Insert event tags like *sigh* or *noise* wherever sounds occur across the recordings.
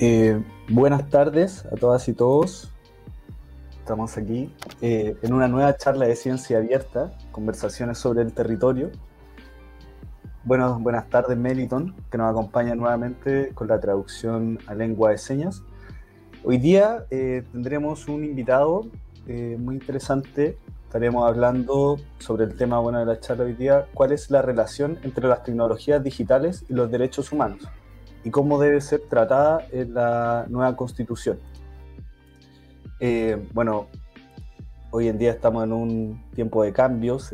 Eh, buenas tardes a todas y todos. Estamos aquí eh, en una nueva charla de ciencia abierta, conversaciones sobre el territorio. Bueno, buenas tardes Meliton, que nos acompaña nuevamente con la traducción a lengua de señas. Hoy día eh, tendremos un invitado muy interesante. Estaremos hablando sobre el tema bueno, de la charla hoy día, cuál es la relación entre las tecnologías digitales y los derechos humanos y cómo debe ser tratada en la nueva constitución. Eh, bueno, hoy en día estamos en un tiempo de cambios,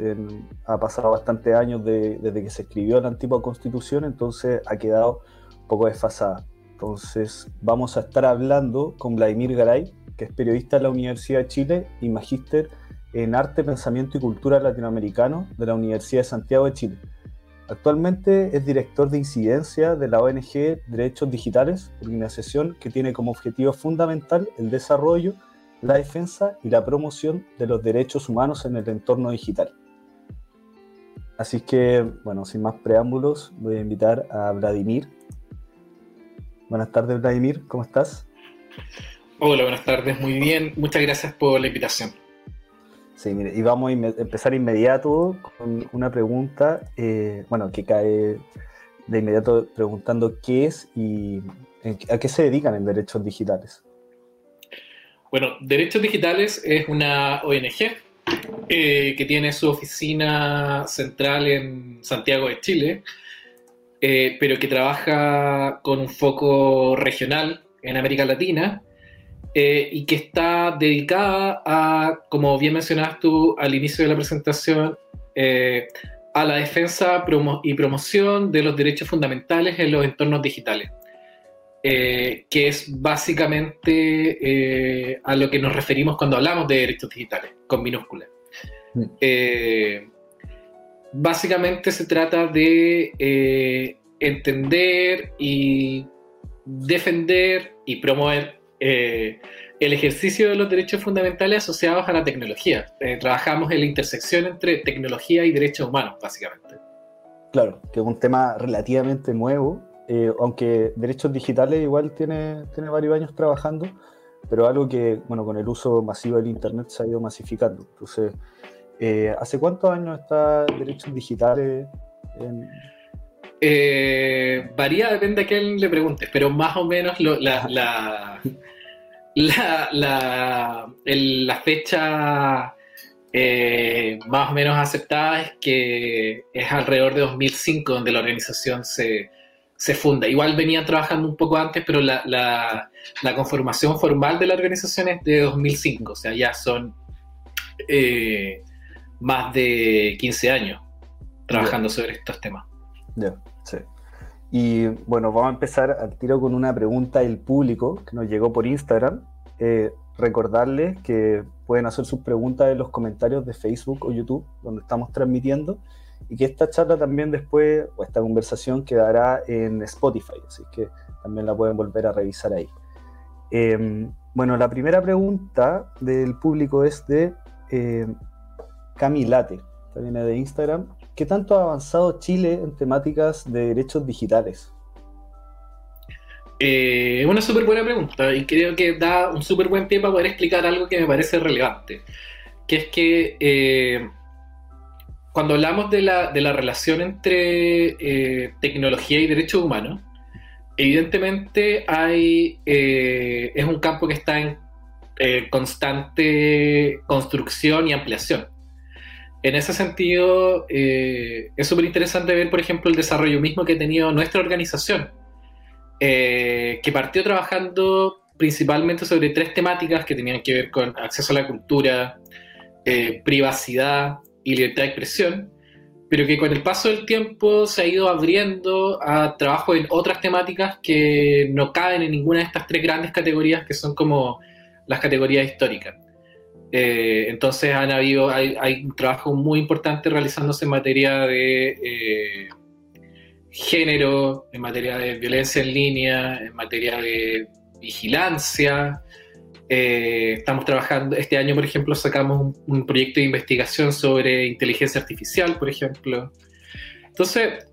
ha pasado bastantes años desde que se escribió la antigua constitución, entonces ha quedado un poco desfasada. Entonces vamos a estar hablando con Vladimir Garay, que es periodista de la Universidad de Chile y magíster en Arte, Pensamiento y Cultura Latinoamericano de la Universidad de Santiago de Chile. Actualmente es director de incidencia de la ONG Derechos Digitales, organización que tiene como objetivo fundamental el desarrollo, la defensa y la promoción de los derechos humanos en el entorno digital. Así que, bueno, sin más preámbulos, voy a invitar a Vladimir. Buenas tardes, Vladimir, ¿cómo estás? Hola, buenas tardes, muy bien. Muchas gracias por la invitación. Sí, mire, y vamos a empezar inmediato con una pregunta, eh, bueno, que cae de inmediato preguntando qué es y a qué se dedican en derechos digitales. Bueno, Derechos Digitales es una ONG eh, que tiene su oficina central en Santiago de Chile, eh, pero que trabaja con un foco regional en América Latina eh, y que está dedicada a, como bien mencionabas tú al inicio de la presentación, eh, a la defensa y promoción de los derechos fundamentales en los entornos digitales, eh, que es básicamente a lo que nos referimos cuando hablamos de derechos digitales, con minúsculas. Mm. básicamente se trata de entender y defender y promover eh, el ejercicio de los derechos fundamentales asociados a la tecnología. Eh, trabajamos en la intersección entre tecnología y derechos humanos, básicamente. Claro, que es un tema relativamente nuevo, eh, aunque derechos digitales igual tiene, tiene varios años trabajando, pero algo que, bueno, con el uso masivo del Internet se ha ido masificando. Entonces, ¿hace cuántos años está derechos digitales en, eh, varía, depende a quién le preguntes, pero más o menos la, la, la, fecha eh, más o menos aceptada es que es alrededor de 2005 donde la organización se, funda. Igual venía trabajando un poco antes, pero la, conformación formal de la organización es de 2005, o sea, ya son eh, más de 15 años trabajando sobre estos temas. Y bueno, vamos a empezar al tiro con una pregunta del público que nos llegó por Instagram. Eh, recordarles que pueden hacer sus preguntas en los comentarios de Facebook o YouTube, donde estamos transmitiendo, y que esta charla también después, o esta conversación, quedará en Spotify, así que también la pueden volver a revisar ahí. Em, bueno, la primera pregunta del público es de eh, Camilate, viene de Instagram, ¿Qué tanto ha avanzado Chile en temáticas de derechos digitales? Eh, una súper buena pregunta y creo que da un súper buen pie para poder explicar algo que me parece relevante, que es que eh, cuando hablamos de la, relación entre eh, tecnología y derechos humanos, evidentemente hay, es un campo que está en constante construcción y ampliación. En ese sentido, eh, es súper interesante ver, por ejemplo, el desarrollo mismo que ha tenido nuestra organización, eh, que partió trabajando principalmente sobre tres temáticas que tenían que ver con acceso a la cultura, eh, privacidad y libertad de expresión, pero que con el paso del tiempo se ha ido abriendo a trabajo en otras temáticas que no caben en ninguna de estas tres grandes categorías que son como las categorías históricas. Eh, entonces han habido, hay, un trabajo muy importante realizándose en materia de eh, género, en materia de violencia en línea, en materia de vigilancia. Eh, estamos trabajando, este año por ejemplo sacamos un, proyecto de investigación sobre inteligencia artificial, por ejemplo. Entonces,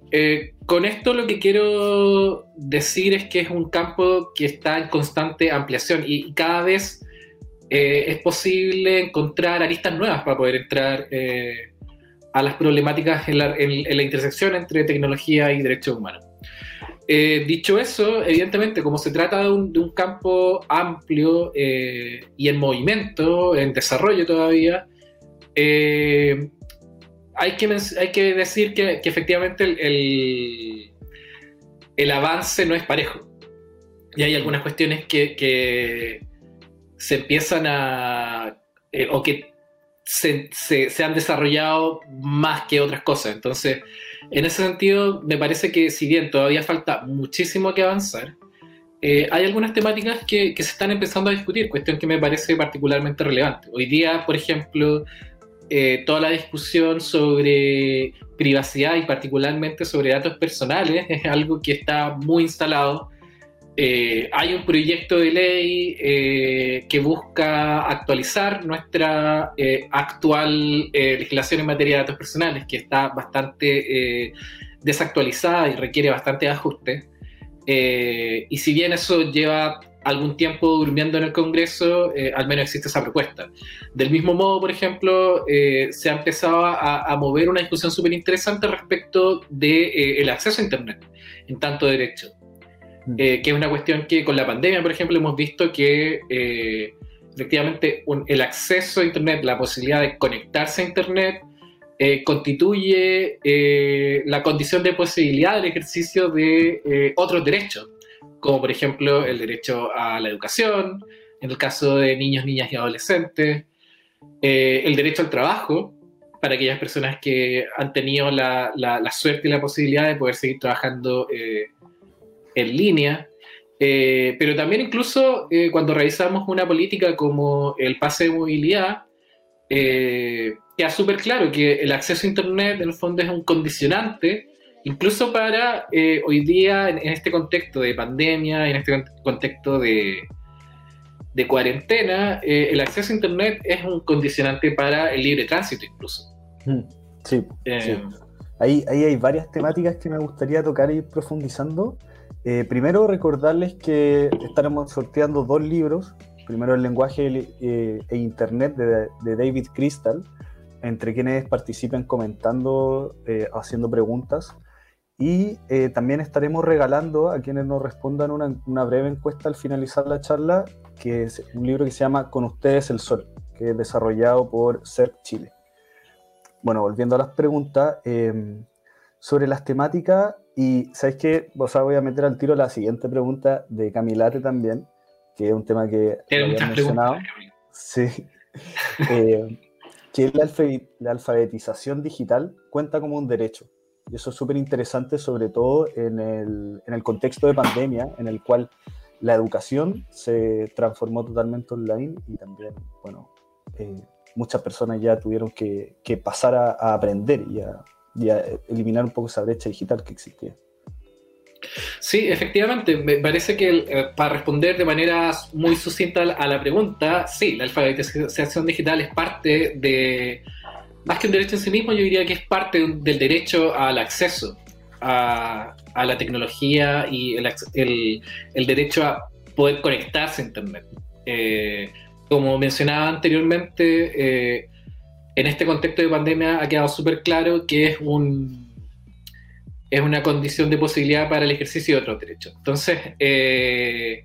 con esto lo que quiero decir es que es un campo que está en constante ampliación y, cada vez eh, es posible encontrar aristas nuevas para poder entrar eh, a las problemáticas en la, intersección entre tecnología y derechos humanos. dicho eso, evidentemente, como se trata de un, campo amplio y en movimiento, en desarrollo todavía, hay que, decir que, efectivamente el, avance no es parejo. Y hay algunas cuestiones que, se empiezan a. Eh, o que se, se, han desarrollado más que otras cosas. Entonces, en ese sentido, me parece que si bien todavía falta muchísimo que avanzar, eh, hay algunas temáticas que, que, se están empezando a discutir, cuestión que me parece particularmente relevante. Hoy día, por ejemplo, eh, toda la discusión sobre privacidad y particularmente sobre datos personales *laughs* es algo que está muy instalado. Eh, hay un proyecto de ley eh, que busca actualizar nuestra actual legislación en materia de datos personales, que está bastante desactualizada y requiere bastante ajuste. y si bien eso lleva algún tiempo durmiendo en el Congreso, eh, al menos existe esa propuesta. Del mismo modo, por ejemplo, eh, se ha empezado a, mover una discusión súper interesante respecto del de, eh, acceso a Internet en tanto derecho, mm. que es una cuestión que con la pandemia, por ejemplo, hemos visto que efectivamente el acceso a Internet, la posibilidad de conectarse a Internet, constituye la condición de posibilidad del ejercicio de otros derechos como por ejemplo el derecho a la educación, en el caso de niños, niñas y adolescentes, eh, el derecho al trabajo, para aquellas personas que han tenido la, suerte y la posibilidad de poder seguir trabajando eh, en línea, eh, pero también incluso cuando revisamos una política como el pase de movilidad, queda súper claro que el acceso a Internet en el fondo es un condicionante incluso para eh, hoy día, en, este contexto de pandemia, en este contexto de, de cuarentena, eh, el acceso a Internet es un condicionante para el libre tránsito incluso. Mm, sí, eh, sí. Ahí, ahí, hay varias temáticas que me gustaría tocar y ir profundizando. Primero, recordarles que estaremos sorteando dos libros. Primero, El lenguaje e Internet de, de David Crystal, entre quienes participen comentando, haciendo preguntas. Y eh, también estaremos regalando a quienes nos respondan una, breve encuesta al finalizar la charla, que es un libro que se llama Con ustedes el sol, que es desarrollado por CERT Chile. Bueno, volviendo a las preguntas, em, sobre las temáticas, y sabéis que o sea, voy a meter al tiro la siguiente pregunta de Camilate también, que es un tema que había mencionado. Sí. *laughs* Eh, que la alfabetización digital cuenta como un derecho. Y eso es súper interesante, sobre todo en el, en el, contexto de pandemia, en el cual la educación se transformó totalmente online y también, bueno, eh, muchas personas ya tuvieron que, que pasar a, aprender y a, y a, eliminar un poco esa brecha digital que existía. Sí, efectivamente, me parece que eh, para responder de manera muy sucinta a la pregunta, sí, la alfabetización digital es parte de más que un derecho en sí mismo, yo diría que es parte del derecho al acceso a, la tecnología y el, derecho a poder conectarse a Internet. Eh, como mencionaba anteriormente, eh, en este contexto de pandemia ha quedado súper claro que es un es una condición de posibilidad para el ejercicio de otros derechos. Entonces, eh,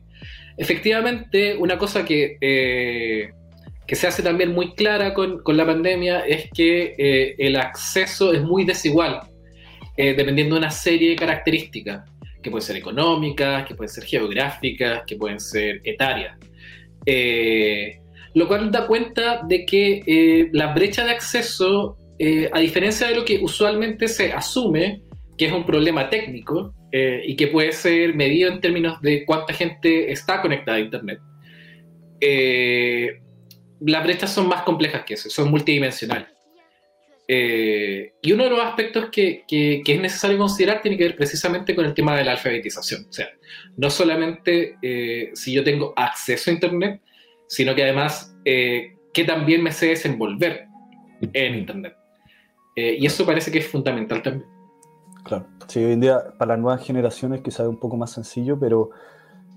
efectivamente, una cosa que que se hace también muy clara con, con la pandemia es que eh, el acceso es muy desigual, eh, dependiendo de una serie de características, que pueden ser económicas, que pueden ser geográficas, que pueden ser etarias. Eh, lo cual da cuenta de que la brecha de acceso, a diferencia de lo que usualmente se asume, que es un problema técnico y que puede ser medido en términos de cuánta gente está conectada a Internet, las brechas son más complejas que eso, son multidimensionales. Eh, y uno de los aspectos que, es necesario considerar tiene que ver precisamente con el tema de la alfabetización. O sea, no solamente eh, si yo tengo acceso a Internet, sino que además eh, que también me sé desenvolver en Internet. y eso parece que es fundamental también. Claro, sí, hoy en día para las nuevas generaciones quizás es un poco más sencillo, pero,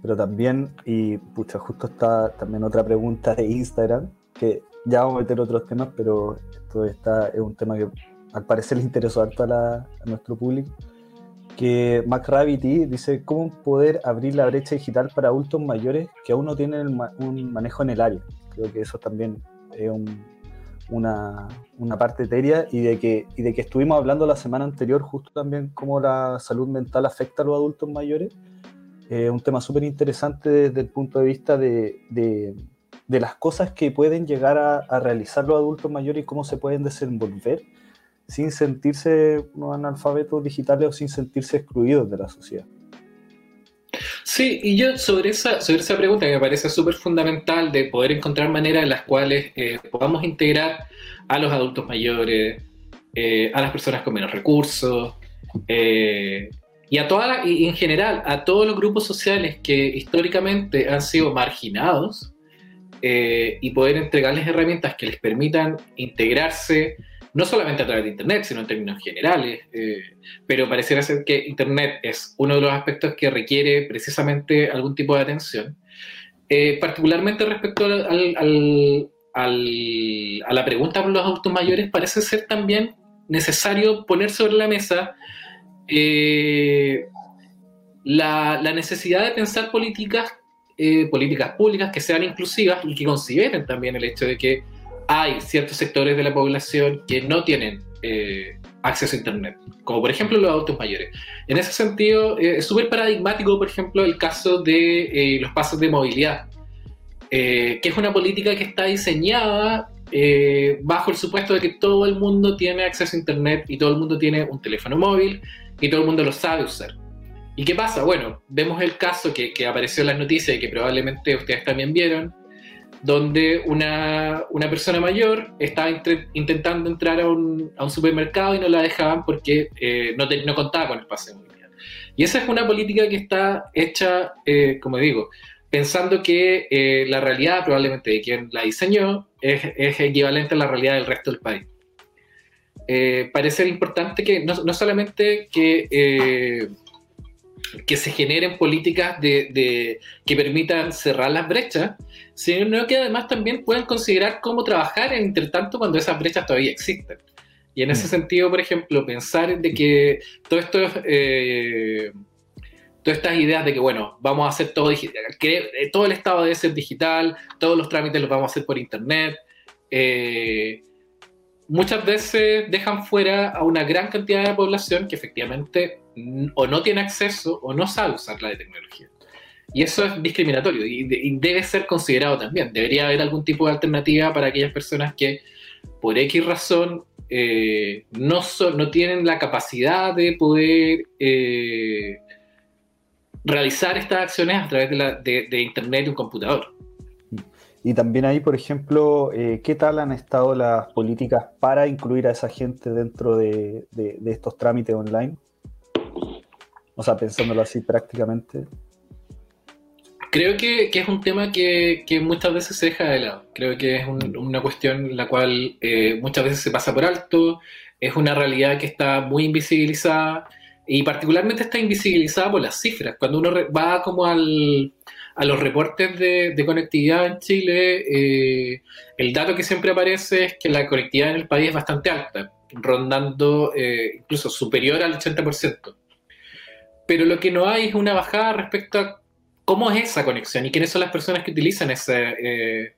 pero también, y pucha, justo está también otra pregunta de Instagram, que ya vamos a meter otros temas, pero esto está, es un tema que al parecer le interesó harto a, a nuestro público, que MacRabbity dice, ¿cómo poder abrir la brecha digital para adultos mayores que aún no tienen un manejo en el área? Creo que eso también es una, una, parte etérea y de, que, y de que estuvimos hablando la semana anterior justo también cómo la salud mental afecta a los adultos mayores. Es un tema súper interesante desde el punto de vista de, de, de, las cosas que pueden llegar a, a realizar los adultos mayores y cómo se pueden desenvolver sin sentirse unos analfabetos digitales o sin sentirse excluidos de la sociedad. Sí, y yo sobre esa, sobre esa pregunta que me parece súper fundamental de poder encontrar maneras en las cuales eh, podamos integrar a los adultos mayores, eh, a las personas con menos recursos, eh, y a toda y en general a todos los grupos sociales que históricamente han sido marginados, y poder entregarles herramientas que les permitan integrarse no solamente a través de Internet, sino en términos generales, eh, pero pareciera ser que Internet es uno de los aspectos que requiere precisamente algún tipo de atención, eh, particularmente respecto al, a la pregunta por los adultos mayores, parece ser también necesario poner sobre la mesa eh, la, la, necesidad de pensar políticas, políticas públicas que sean inclusivas y que consideren también el hecho de que hay ciertos sectores de la población que no tienen eh, acceso a Internet, como por ejemplo los adultos mayores. En ese sentido, eh, es súper paradigmático, por ejemplo, el caso de eh, los pasos de movilidad, que es una política que está diseñada bajo el supuesto de que todo el mundo tiene acceso a Internet y todo el mundo tiene un teléfono móvil y todo el mundo lo sabe usar. ¿Y qué pasa? Bueno, vemos el caso que, que apareció en las noticias y que probablemente ustedes también vieron, donde una, persona mayor estaba intentando entrar a un, supermercado y no la dejaban porque eh, no, no, contaba con el pase de movilidad. Y esa es una política que está hecha, eh, como digo, pensando que eh, la realidad probablemente de quien la diseñó es, equivalente a la realidad del resto del país. parece importante que no, no solamente que que se generen políticas de, que permitan cerrar las brechas, sino que además también puedan considerar cómo trabajar entre tanto cuando esas brechas todavía existen. Y en ese mm. sentido, por ejemplo, pensar de que todo esto, eh, todas estas ideas de que, bueno, vamos a hacer todo digital, que eh, todo el Estado debe ser digital, todos los trámites los vamos a hacer por Internet, eh, muchas veces dejan fuera a una gran cantidad de población que efectivamente o no tiene acceso o no sabe usar la tecnología. Y eso es discriminatorio y, debe ser considerado también. Debería haber algún tipo de alternativa para aquellas personas que por X razón eh, no, no tienen la capacidad de poder eh, realizar estas acciones a través de, Internet y un computador. Y también ahí, por ejemplo, eh, ¿qué tal han estado las políticas para incluir a esa gente dentro de, estos trámites online? O sea, pensándolo así prácticamente. Creo que, es un tema que, muchas veces se deja de lado. Creo que es una cuestión la cual eh, muchas veces se pasa por alto. Es una realidad que está muy invisibilizada y particularmente está invisibilizada por las cifras. Cuando uno va como al, a los reportes de, conectividad en Chile, eh, el dato que siempre aparece es que la conectividad en el país es bastante alta, rondando eh, incluso superior al 80%. Pero lo que no hay es una bajada respecto a cómo es esa conexión y quiénes son las personas que utilizan eh,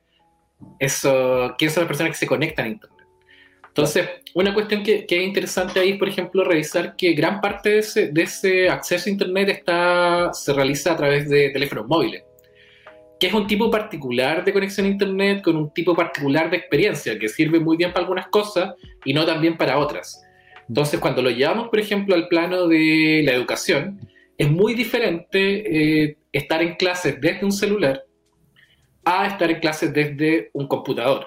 eso, quiénes son las personas que se conectan a Internet. Entonces, una cuestión que, es interesante ahí es, por ejemplo, revisar que gran parte de ese, acceso a Internet está, se realiza a través de teléfonos móviles que es un tipo particular de conexión a Internet con un tipo particular de experiencia que sirve muy bien para algunas cosas y no tan bien para otras. Entonces, cuando lo llevamos, por ejemplo, al plano de la educación, es muy diferente eh, estar en clases desde un celular a estar en clases desde un computador.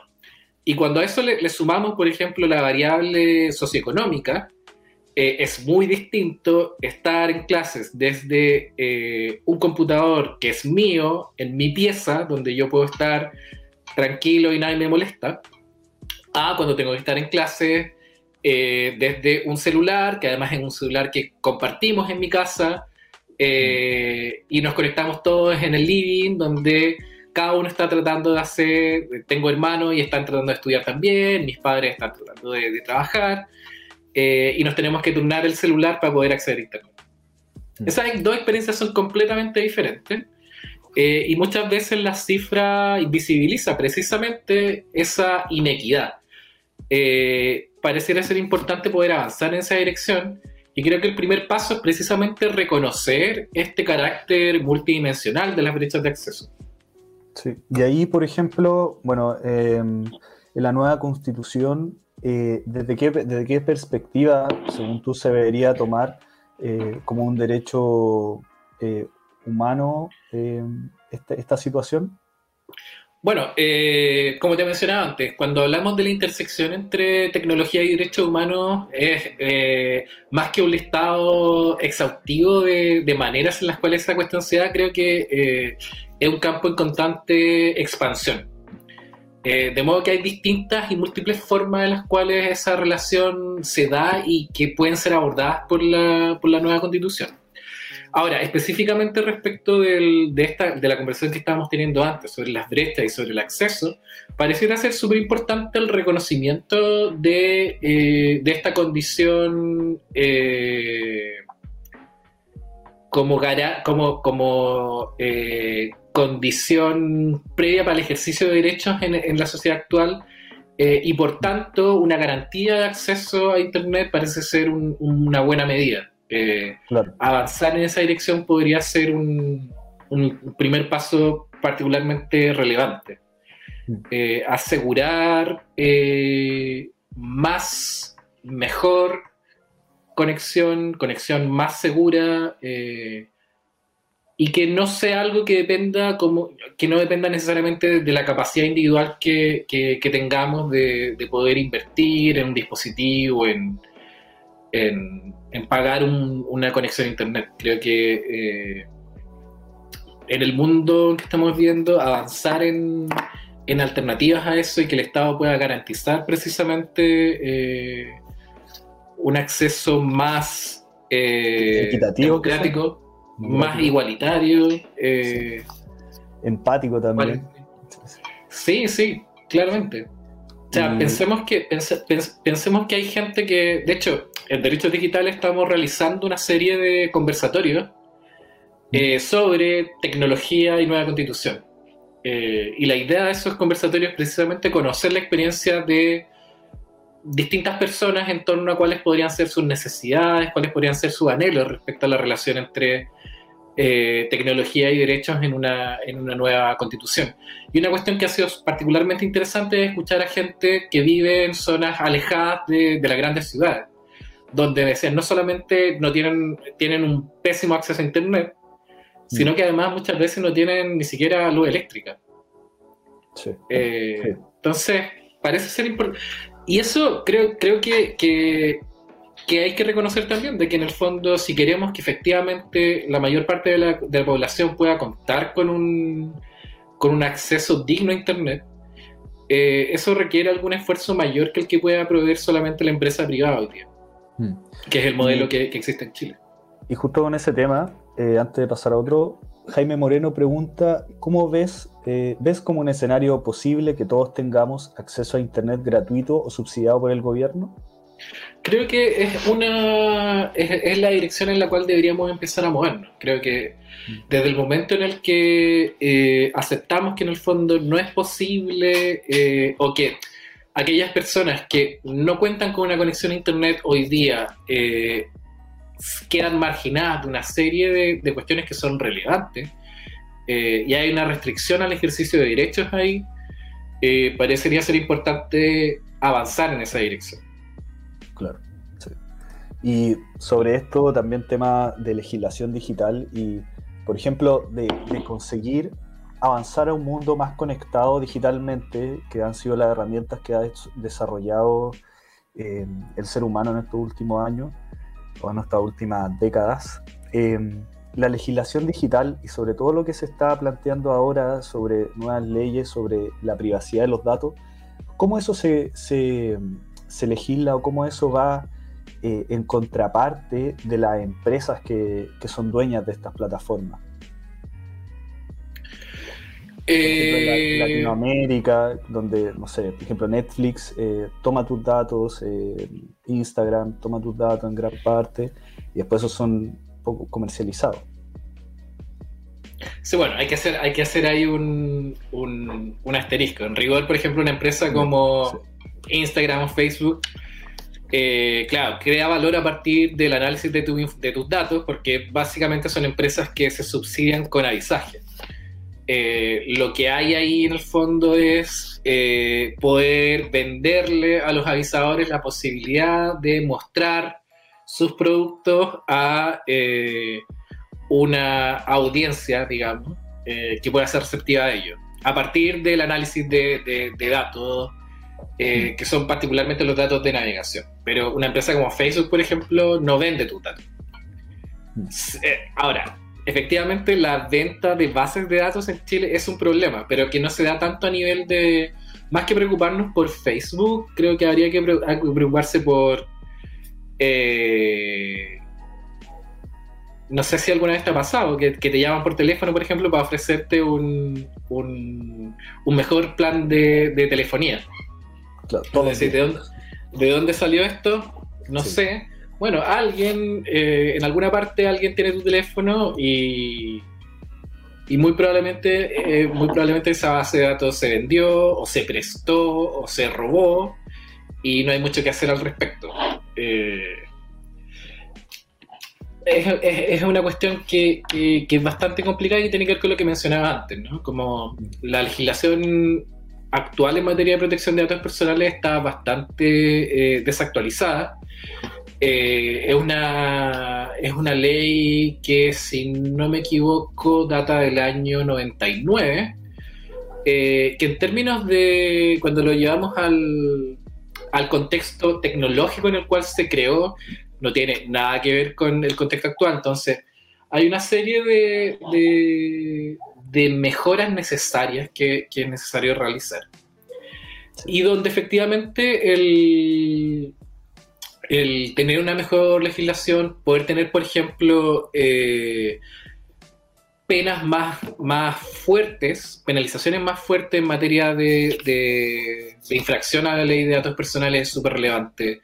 Y cuando a eso le, le sumamos, por ejemplo, la variable socioeconómica, eh, es muy distinto estar en clases desde eh, un computador que es mío, en mi pieza, donde yo puedo estar tranquilo y nadie me molesta, a cuando tengo que estar en clases eh, desde un celular, que además es un celular que compartimos en mi casa, eh, y nos conectamos todos en el living, donde cada uno está tratando de hacer, tengo hermanos y están tratando de estudiar también, mis padres están tratando de, trabajar, y nos tenemos que turnar el celular para poder acceder a Internet. Mm. Esas dos experiencias son completamente diferentes. Eh, y muchas veces la cifra invisibiliza precisamente esa inequidad. Eh, pareciera ser importante poder avanzar en esa dirección y creo que el primer paso es precisamente reconocer este carácter multidimensional de las brechas de acceso. Sí, y ahí, por ejemplo, bueno, em, en la nueva constitución, eh, ¿desde, qué, ¿desde qué perspectiva, según tú, se debería tomar como un derecho humano eh, esta, situación? Bueno, eh, como te mencionaba antes, cuando hablamos de la intersección entre tecnología y derechos humanos, es eh, más que un listado exhaustivo de, maneras en las cuales esta cuestión se da, creo que es un campo en constante expansión. de modo que hay distintas y múltiples formas en las cuales esa relación se da y que pueden ser abordadas por la nueva constitución. Ahora, específicamente respecto de, esta, de la conversación que estábamos teniendo antes sobre las brechas y sobre el acceso, pareciera ser súper importante el reconocimiento de, eh, esta condición eh, como, eh, condición previa para el ejercicio de derechos en, la sociedad actual. y por tanto, una garantía de acceso a Internet parece ser una buena medida. Eh, avanzar en esa dirección podría ser un, primer paso particularmente relevante. Mm. Eh, asegurar eh, más, mejor conexión, conexión más segura y que no sea algo que dependa como que no dependa necesariamente de la capacidad individual que, tengamos de, poder invertir en un dispositivo, en, en, pagar una conexión a Internet. Creo que eh, en el mundo que estamos viendo, avanzar en, alternativas a eso y que el Estado pueda garantizar precisamente eh, un acceso más eh, equitativo, democrático, más igualitario. Empático también. Sí, sí, claramente. O sea, pensemos, que, pensemos que hay gente que, de hecho, en Derechos Digitales estamos realizando una serie de conversatorios eh, sobre tecnología y nueva constitución. Eh, y la idea de esos conversatorios es precisamente conocer la experiencia de distintas personas en torno a cuáles podrían ser sus necesidades, cuáles podrían ser sus anhelos respecto a la relación entre eh, tecnología y derechos en una, en una nueva constitución. Y una cuestión que ha sido particularmente interesante es escuchar a gente que vive en zonas alejadas de, de las grandes ciudades donde decían no solamente no tienen, tienen un pésimo acceso a Internet, sino mm. que además muchas veces no tienen ni siquiera luz eléctrica. Eh, entonces, parece ser importante. Y eso creo, creo que, que, hay que reconocer también, de que en el fondo, si queremos que efectivamente la mayor parte de la, de la población pueda contar con un, con un acceso digno a Internet, eh, eso requiere algún esfuerzo mayor que el que pueda proveer solamente la empresa privada hoy día. Hmm. Que es el modelo que, existe en Chile. Y justo con ese tema, eh, antes de pasar a otro, Jaime Moreno pregunta, ¿cómo ves, eh, ves como un escenario posible que todos tengamos acceso a Internet gratuito o subsidiado por el gobierno? Creo que es una es, la dirección en la cual deberíamos empezar a movernos. Creo que hmm. desde el momento en el que eh, aceptamos que en el fondo no es posible o que aquellas personas que no cuentan con una conexión a Internet hoy día eh, quedan marginadas de una serie de, cuestiones que son relevantes eh, y hay una restricción al ejercicio de derechos ahí, eh, parecería ser importante avanzar en esa dirección. Claro. Sí. Y sobre esto también tema de legislación digital y, por ejemplo, de, conseguir avanzar a un mundo más conectado digitalmente, que han sido las herramientas que ha desarrollado eh, el ser humano en estos últimos años, o en estas últimas décadas. Eh, la legislación digital y sobre todo lo que se está planteando ahora sobre nuevas leyes, sobre la privacidad de los datos, ¿cómo eso se, se, se legisla o cómo eso va eh, en contraparte de las empresas que, son dueñas de estas plataformas. en eh, Latinoamérica, donde, no sé, por ejemplo, Netflix eh, toma tus datos, Instagram toma tus datos en gran parte, y después esos son poco comercializados. Sí, bueno, hay que hacer, hay que hacer ahí un, un, asterisco. En rigor, por ejemplo, una empresa como Instagram o Facebook, eh, claro, crea valor a partir del análisis de, de, tus datos, porque básicamente son empresas que se subsidian con avisaje. Eh, lo que hay ahí en el fondo es eh, poder venderle a los avisadores la posibilidad de mostrar sus productos a una audiencia, digamos, que pueda ser receptiva a ello, a partir del análisis de, datos, eh, mm. que son particularmente los datos de navegación. Pero una empresa como Facebook, por ejemplo, no vende tus datos. Mm. Eh, ahora, efectivamente, la venta de bases de datos en Chile es un problema, pero que no se da tanto a nivel de... Más que preocuparnos por Facebook, creo que habría que preocuparse por... Eh, no sé si alguna vez te ha pasado, que, te llaman por teléfono, por ejemplo, para ofrecerte un, un, mejor plan de, telefonía. Claro, ¿de, dónde, salió esto? No sé. Bueno, alguien, eh, en alguna parte alguien tiene tu teléfono y, y muy probablemente, eh, muy probablemente esa base de datos se vendió, o se prestó, o se robó, y no hay mucho que hacer al respecto. Eh, es, una cuestión que, es bastante complicada y tiene que ver con lo que mencionaba antes, ¿no? Como la legislación actual en materia de protección de datos personales está bastante eh, desactualizada. Eh, es, una, es una ley que, si no me equivoco, data del año 99, eh, que en términos de, cuando lo llevamos al, al contexto tecnológico en el cual se creó, no tiene nada que ver con el contexto actual. Entonces, hay una serie de, de, mejoras necesarias que, es necesario realizar. Y donde efectivamente el, el tener una mejor legislación, poder tener, por ejemplo, eh, penas más, más fuertes, penalizaciones más fuertes en materia de, de, de infracción a la ley de datos personales es súper relevante.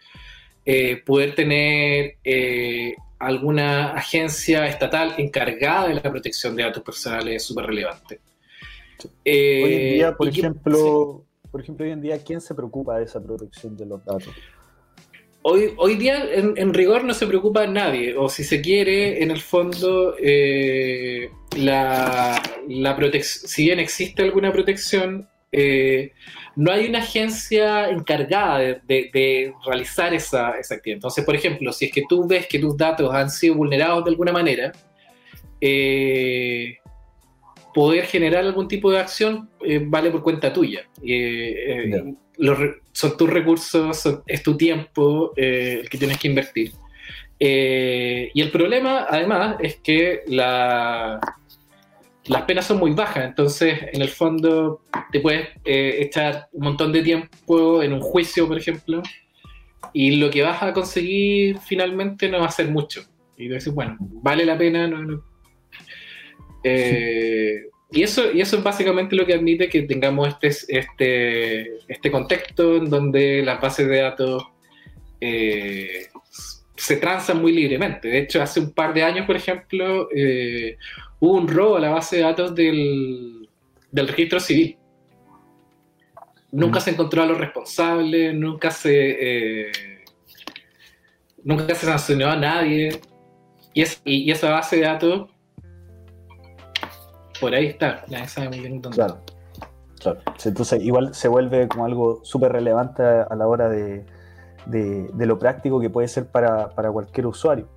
Eh, poder tener eh, alguna agencia estatal encargada de la protección de datos personales es súper relevante. Eh, hoy en día, por ejemplo, por ejemplo, hoy en día, ¿quién se preocupa de esa protección de los datos? Hoy, hoy día, en, rigor, no se preocupa nadie, o si se quiere, en el fondo, la, la si bien existe alguna protección, no hay una agencia encargada de, realizar esa, actividad. Entonces, por ejemplo, si es que tú ves que tus datos han sido vulnerados de alguna manera, eh, poder generar algún tipo de acción eh, vale por cuenta tuya. Eh, son tus recursos, es tu tiempo el que tienes que invertir. y el problema, además, es que la, las penas son muy bajas, entonces en el fondo te puedes eh, echar un montón de tiempo en un juicio, por ejemplo, y lo que vas a conseguir finalmente no va a ser mucho. Y tú dices, bueno, vale la pena. Eh, y, eso, y eso es básicamente lo que admite que tengamos este, este, este contexto en donde las bases de datos eh, se transan muy libremente. De hecho, hace un par de años, por ejemplo, hubo un robo a la base de datos del, registro civil. Nunca mm. se encontró a los responsables, nunca se, eh, nunca se sancionó a nadie. Y, y, esa base de datos, por ahí está, muy bien dónde. Claro, claro. Entonces, igual se vuelve como algo súper relevante a la hora de, lo práctico que puede ser para cualquier usuario.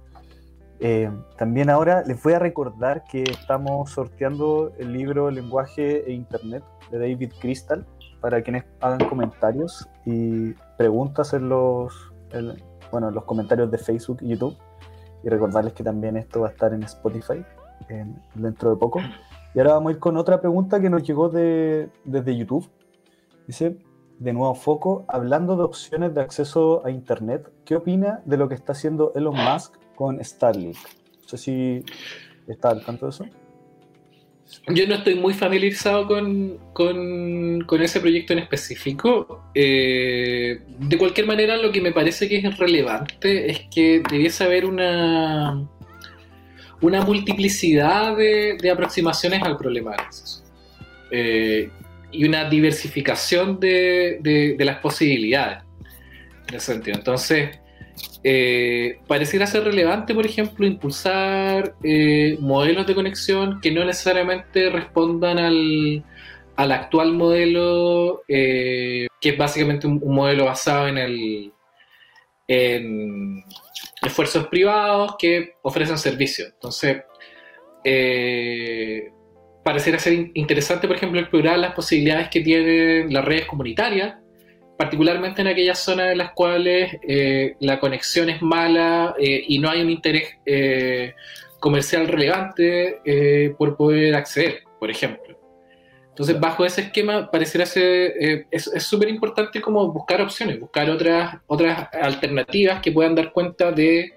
Eh, también ahora les voy a recordar que estamos sorteando el libro Lenguaje e Internet de David Crystal para quienes hagan comentarios y preguntas en los, bueno, los comentarios de Facebook y YouTube. Y recordarles que también esto va a estar en Spotify dentro de poco. Y ahora vamos a ir con otra pregunta que nos llegó de, desde YouTube. Dice, de nuevo foco, hablando de opciones de acceso a Internet, ¿qué opina de lo que está haciendo Elon Musk con Starlink? No sé si está al tanto de eso. Yo no estoy muy familiarizado con, con, ese proyecto en específico. Eh, de cualquier manera, lo que me parece que es relevante es que debiese haber una, una multiplicidad de, aproximaciones al problema de acceso. Eh, y una diversificación de, las posibilidades en ese sentido. Entonces, eh, pareciera ser relevante, por ejemplo, impulsar eh, modelos de conexión que no necesariamente respondan al, actual modelo, eh, que es básicamente un, modelo basado en el en esfuerzos privados que ofrecen servicios. Entonces, pareciera ser interesante, por ejemplo, explorar las posibilidades que tienen las redes comunitarias, particularmente en aquellas zonas en las cuales eh, la conexión es mala eh, y no hay un interés eh, comercial relevante por poder acceder, por ejemplo. Entonces, bajo ese esquema, pareciera ser, es súper importante como buscar opciones, buscar otras, otras alternativas que puedan dar cuenta de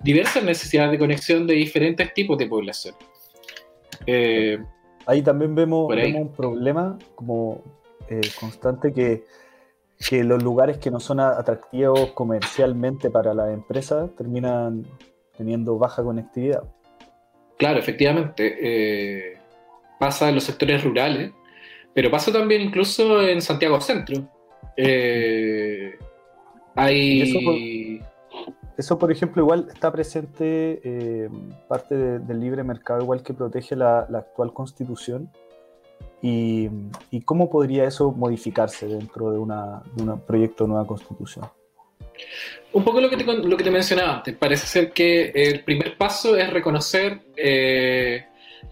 diversas necesidades de conexión de diferentes tipos de población. Ahí también vemos, un problema como constante que, que, los lugares que no son atractivos comercialmente para las empresas terminan teniendo baja conectividad. Claro, efectivamente. Eh, pasa en los sectores rurales, pero pasa también incluso en Santiago Centro. Eh, hay... Eso, por ejemplo, igual está presente eh, parte del libre mercado, igual que protege la, actual constitución. Y, cómo podría eso modificarse dentro de, un proyecto de nueva constitución? Un poco lo que, te, lo que te mencionaba antes. Parece ser que el primer paso es reconocer eh,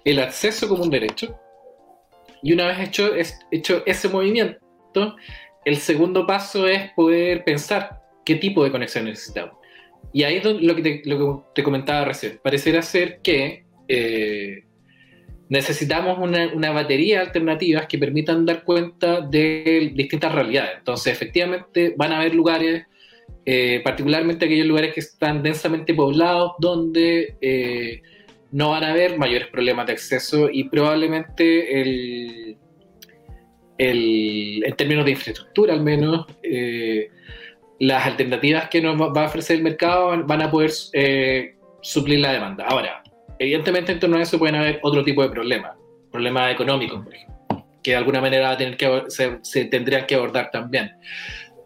el acceso como un derecho. Y una vez hecho, hecho ese movimiento, el segundo paso es poder pensar qué tipo de conexión necesitamos. Y ahí es lo que te, lo que te comentaba recién. Pareciera ser que eh, necesitamos una, una, batería de alternativas que permitan dar cuenta de distintas realidades. Entonces, efectivamente, van a haber lugares, eh, particularmente aquellos lugares que están densamente poblados, donde eh, no van a haber mayores problemas de acceso y probablemente el, el, en términos de infraestructura al menos, las alternativas que nos va a ofrecer el mercado van, a poder eh, suplir la demanda. Ahora, evidentemente en torno a eso pueden haber otro tipo de problemas, problemas económicos, por ejemplo, que de alguna manera tener que, se, tendrían que abordar también.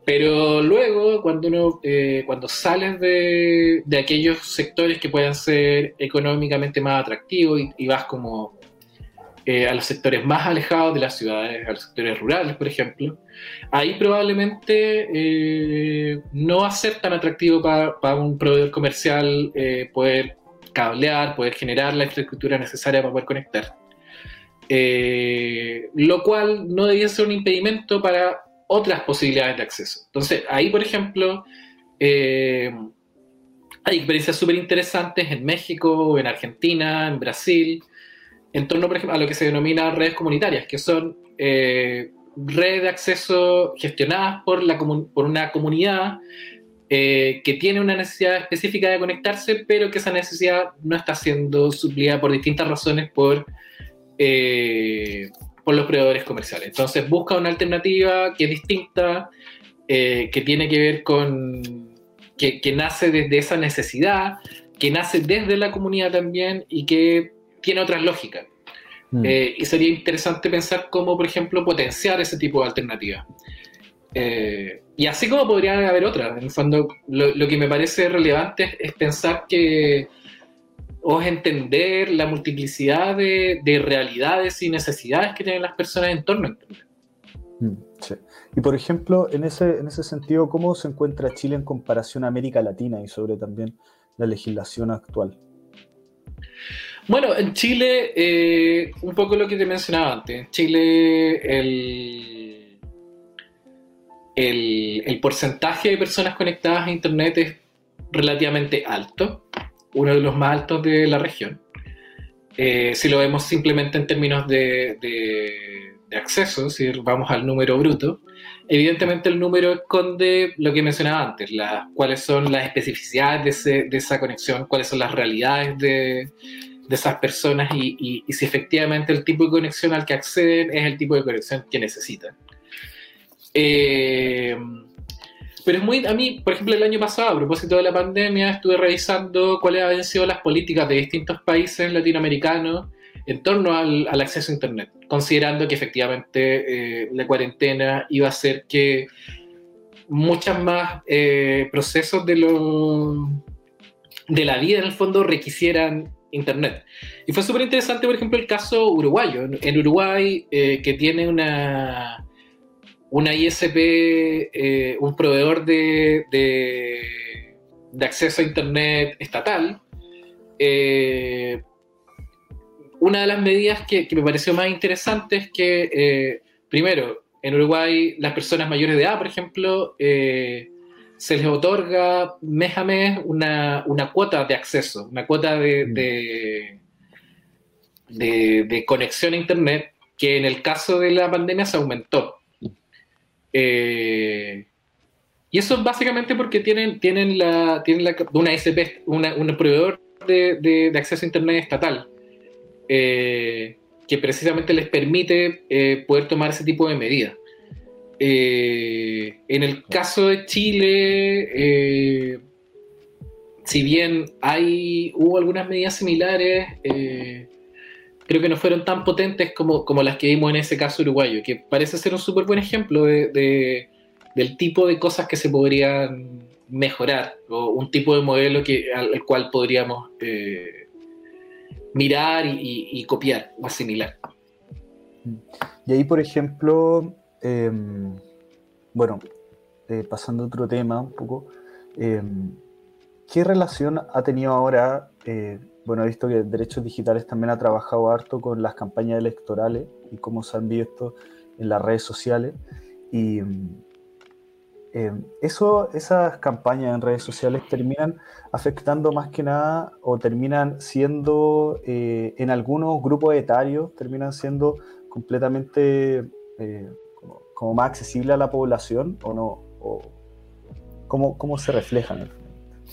Pero luego, cuando uno, eh, cuando sales de, de, aquellos sectores que puedan ser económicamente más atractivos y vas como eh, a los sectores más alejados de las ciudades, a los sectores rurales, por ejemplo, ahí probablemente eh, no va a ser tan atractivo para, un proveedor comercial eh, poder cablear, poder generar la infraestructura necesaria para poder conectar. lo cual no debería ser un impedimento para otras posibilidades de acceso. Entonces, ahí, por ejemplo, hay experiencias súper interesantes en México, en Argentina, en Brasil, en torno, por ejemplo, a lo que se denomina redes comunitarias, que son eh, redes de acceso gestionadas por, la por una comunidad eh, que tiene una necesidad específica de conectarse, pero que esa necesidad no está siendo suplida por distintas razones por, eh, por los proveedores comerciales. Entonces busca una alternativa que es distinta, que tiene que ver con, que, que nace desde esa necesidad, que nace desde la comunidad también y que tiene otras lógicas. Mm. Eh, y sería interesante pensar cómo, por ejemplo, potenciar ese tipo de alternativas. Eh, y así como podría haber otras. En el fondo, lo, que me parece relevante es, pensar que, o es entender la multiplicidad de, realidades y necesidades que tienen las personas en torno a Internet. Mm, sí. Y por ejemplo, en ese, en ese sentido, ¿cómo se encuentra Chile en comparación a América Latina y sobre también la legislación actual? Bueno, en Chile, eh, un poco lo que te mencionaba antes. En Chile, el, el, porcentaje de personas conectadas a Internet es relativamente alto, uno de los más altos de la región. Eh, si lo vemos simplemente en términos de, acceso, si vamos al número bruto, evidentemente el número esconde lo que mencionaba antes, cuáles son las especificidades de, esa conexión, cuáles son las realidades de, esas personas y, si efectivamente el tipo de conexión al que acceden es el tipo de conexión que necesitan. Eh, pero es muy, a mí, por ejemplo, el año pasado, a propósito de la pandemia, estuve revisando cuáles habían sido las políticas de distintos países latinoamericanos en torno al, acceso a Internet, considerando que efectivamente eh, la cuarentena iba a hacer que muchos más eh, procesos de, lo, de la vida en el fondo requisieran Internet. Y fue súper interesante, por ejemplo, el caso uruguayo. En Uruguay, que tiene una una ISP, eh, un proveedor de, de, acceso a Internet estatal, eh, una de las medidas que, me pareció más interesante es que, eh, primero, en Uruguay las personas mayores de edad, por ejemplo, se les otorga mes a mes una, cuota de acceso, una cuota de, de, de conexión a Internet que en el caso de la pandemia se aumentó. Eh, y eso es básicamente porque tienen, tienen, la, tienen una SP, un proveedor de, acceso a Internet estatal, eh, que precisamente les permite eh, poder tomar ese tipo de medidas. en el caso de Chile, si bien hay, hubo algunas medidas similares, creo que no fueron tan potentes como, como las que vimos en ese caso uruguayo, que parece ser un súper buen ejemplo de, del tipo de cosas que se podrían mejorar, o un tipo de modelo que, al, cual podríamos eh, mirar y, copiar o asimilar. Y ahí, por ejemplo, em, bueno, eh, pasando a otro tema un poco, em, ¿qué relación ha tenido ahora eh, bueno, he visto que Derechos Digitales también ha trabajado harto con las campañas electorales y cómo se han visto en las redes sociales. Y eh, eso, esas campañas en redes sociales terminan afectando más que nada o terminan siendo, eh, en algunos grupos etarios, terminan siendo completamente eh, como, más accesibles a la población o no, o cómo, cómo se reflejan.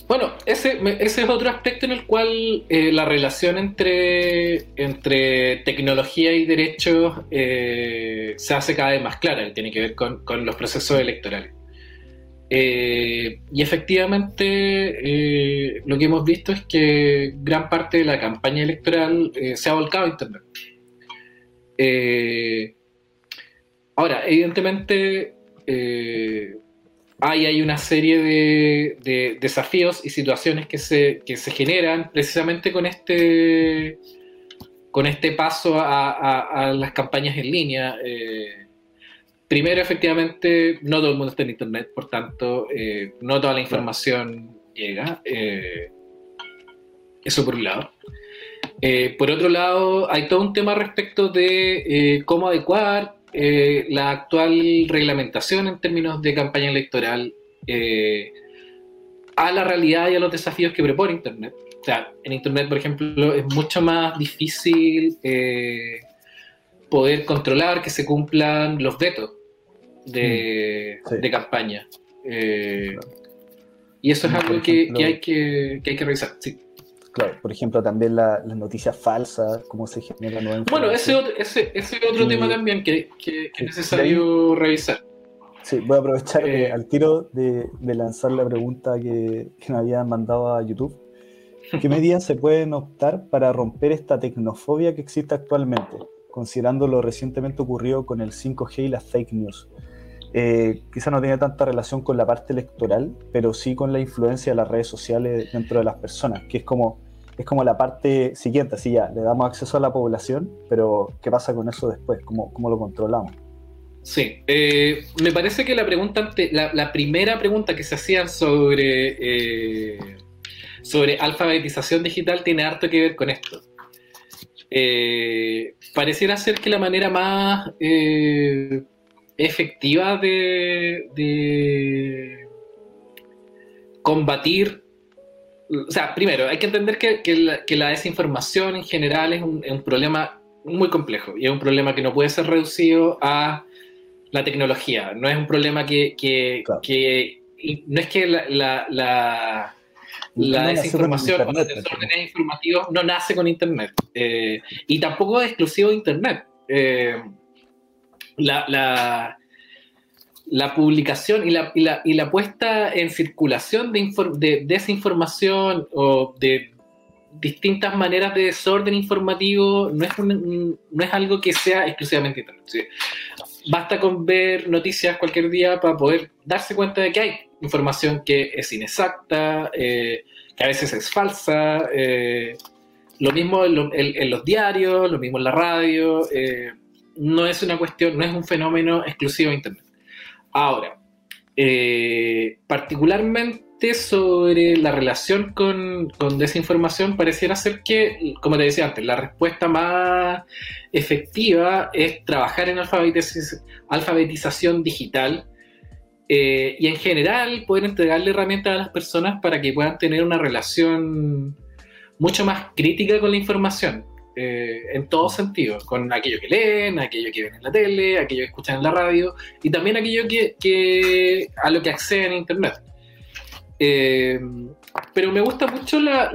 Bueno, ese, ese, es otro aspecto en el cual eh, la relación entre, entre tecnología y derechos eh, se hace cada vez más clara, y tiene que ver con, los procesos electorales. Eh, y efectivamente lo que hemos visto es que gran parte de la campaña electoral se ha volcado a Internet. ahora, evidentemente hay, hay una serie de, desafíos y situaciones que se, se generan precisamente con este, con este paso a, las campañas en línea. Eh, primero, efectivamente, no todo el mundo está en Internet, por tanto, eh, no toda la información llega. Eh, eso por un lado. por otro lado, hay todo un tema respecto de cómo adecuar eh, la actual reglamentación en términos de campaña electoral eh, a la realidad y a los desafíos que propone Internet. O sea, en Internet, por ejemplo, es mucho más difícil eh, poder controlar que se cumplan los vetos de, mm, campaña. Y eso es algo que, hay que, que, hay que revisar. Sí. Claro, por ejemplo, también las noticias falsas, cómo se genera nueva Bueno, ese otro, ese, ese otro tema también que, que, es necesario revisar. Sí, voy a aprovechar eh, al tiro de, de, lanzar la pregunta que, que nos habían mandado a YouTube. *laughs* ¿Qué medidas se pueden optar para romper esta tecnofobia que existe actualmente, considerando lo recientemente ocurrido con el 5G y las fake news? Eh, quizá no tiene tanta relación con la parte electoral, pero sí con la influencia de las redes sociales dentro de las personas, que es como es como la parte siguiente, así ya, le damos acceso a la población, pero ¿qué pasa con eso después? ¿Cómo, cómo lo controlamos? Sí, eh, me parece que la pregunta, la, primera pregunta que se hacían sobre, eh, sobre alfabetización digital tiene harto que ver con esto. Eh, pareciera ser que la manera más efectiva de, de combatir o sea, primero, hay que entender que, la, desinformación en general es un, problema muy complejo y es un problema que no puede ser reducido a la tecnología. No es un problema que, que, no es que la, la, la, desinformación o los desórdenes informativos no nace con Internet. Eh, y tampoco es exclusivo de Internet. Eh, la, la, publicación y la, y la, y la puesta en circulación de, de desinformación o de distintas maneras de desorden informativo no es, no es algo que sea exclusivamente Internet. Basta con ver noticias cualquier día para poder darse cuenta de que hay información que es inexacta, eh, que a veces es falsa. Eh, lo mismo en, los diarios, lo mismo en la radio. Eh, no es una cuestión, no es un fenómeno exclusivo de Internet. Ahora, particularmente sobre la relación con, desinformación, pareciera ser que, como te decía antes, la respuesta más efectiva es trabajar en alfabetización digital eh, y en general poder entregarle herramientas a las personas para que puedan tener una relación mucho más crítica con la información. Eh, en todos sentidos, con aquello que leen, aquello que ven en la tele, aquello que escuchan en la radio y también aquello que, a lo que acceden en Internet. Eh, pero me gusta mucho la,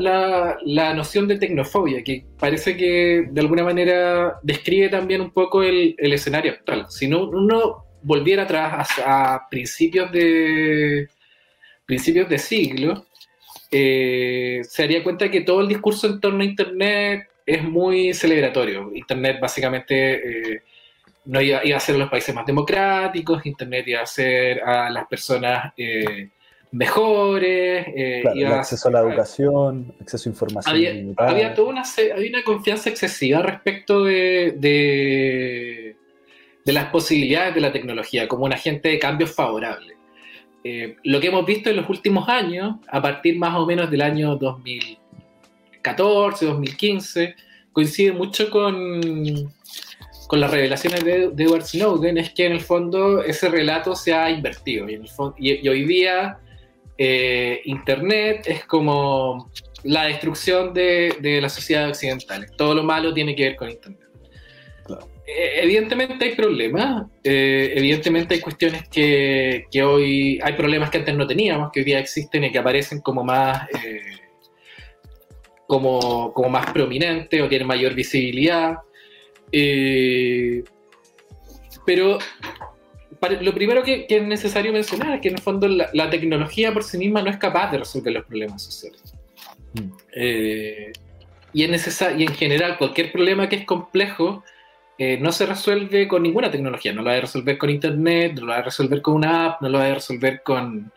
la, noción de tecnofobia, que parece que de alguna manera describe también un poco el, el escenario actual. Si no, uno volviera atrás a, principios de principios de siglo, eh, se daría cuenta que todo el discurso en torno a Internet es muy celebratorio. Internet básicamente eh, no iba, a ser los países más democráticos, Internet iba a ser a las personas mejores. Eh, acceso a la educación, acceso a información. Había, toda una, había una confianza excesiva respecto de, de, las posibilidades de la tecnología como un agente de cambio favorable. Eh, lo que hemos visto en los últimos años, a partir más o menos del año 2014, 2015, coincide mucho con, con las revelaciones de, Edward Snowden, es que en el fondo ese relato se ha invertido y, en el y hoy día eh, Internet es como la destrucción de, la sociedad occidental. Todo lo malo tiene que ver con Internet. Eh, evidentemente hay problemas, eh, evidentemente hay cuestiones que, hoy, hay problemas que antes no teníamos, que hoy día existen y que aparecen como más, como, como, más prominentes o tienen mayor visibilidad. pero lo primero que, es necesario mencionar es que en el fondo la, tecnología por sí misma no es capaz de resolver los problemas sociales. Mm. Eh, y, es y en general cualquier problema que es complejo eh, no se resuelve con ninguna tecnología. No lo va a resolver con Internet, no lo va a resolver con una app, no lo va a resolver con,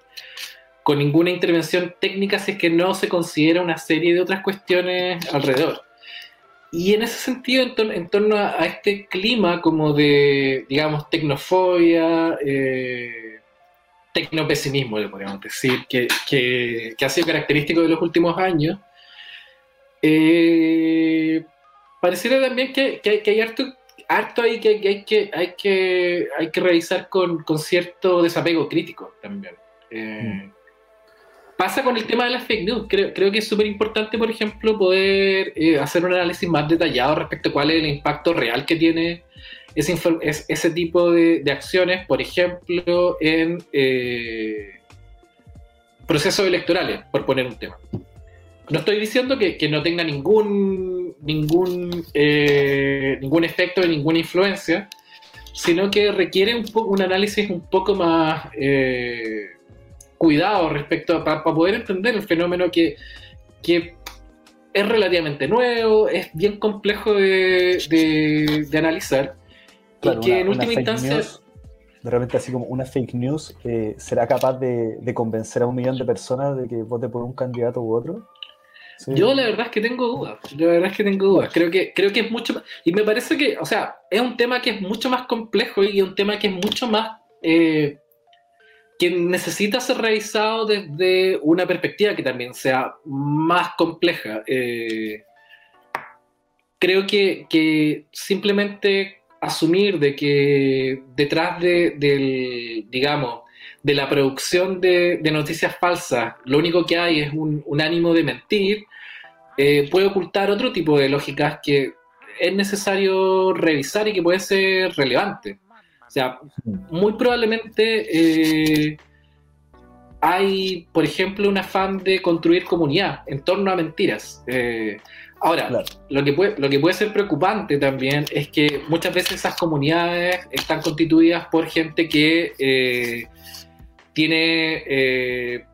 con ninguna intervención técnica si es que no se considera una serie de otras cuestiones alrededor. Y en ese sentido, en, torno a, este clima como de, digamos, tecnofobia, eh, tecnopesimismo, le podríamos decir, que, ha sido característico de los últimos años, eh, pareciera también que, hay, harto, harto ahí que, hay, que, hay, que, hay que revisar con, cierto desapego crítico también. Eh, mm pasa con el tema de las fake news. Creo, creo que es súper importante, por ejemplo, poder eh, hacer un análisis más detallado respecto a cuál es el impacto real que tiene ese, tipo de, acciones, por ejemplo, en eh, procesos electorales, por poner un tema. No estoy diciendo que, no tenga ningún, ningún, eh, ningún efecto de ninguna influencia, sino que requiere un, un análisis un poco más cuidado respecto a para poder entender el fenómeno que, es relativamente nuevo, es bien complejo de, analizar. y que en última instancia. de repente, así como una fake news, eh, ¿será capaz de, convencer a un millón de personas de que vote por un candidato u otro? Yo la verdad es que tengo dudas, la verdad es que tengo dudas, creo que, creo que es mucho y me parece que, o sea, es un tema que es mucho más complejo y un tema que es mucho más eh, que necesita ser revisado desde una perspectiva que también sea más compleja. Eh, creo que, simplemente asumir de que detrás de, del, digamos, de la producción de, noticias falsas, lo único que hay es un, ánimo de mentir, eh, puede ocultar otro tipo de lógicas que es necesario revisar y que puede ser relevante. O sea, muy probablemente eh, hay, por ejemplo, un afán de construir comunidad en torno a mentiras. Eh, ahora, lo, que puede, lo que puede ser preocupante también es que muchas veces esas comunidades están constituidas por gente que eh, tiene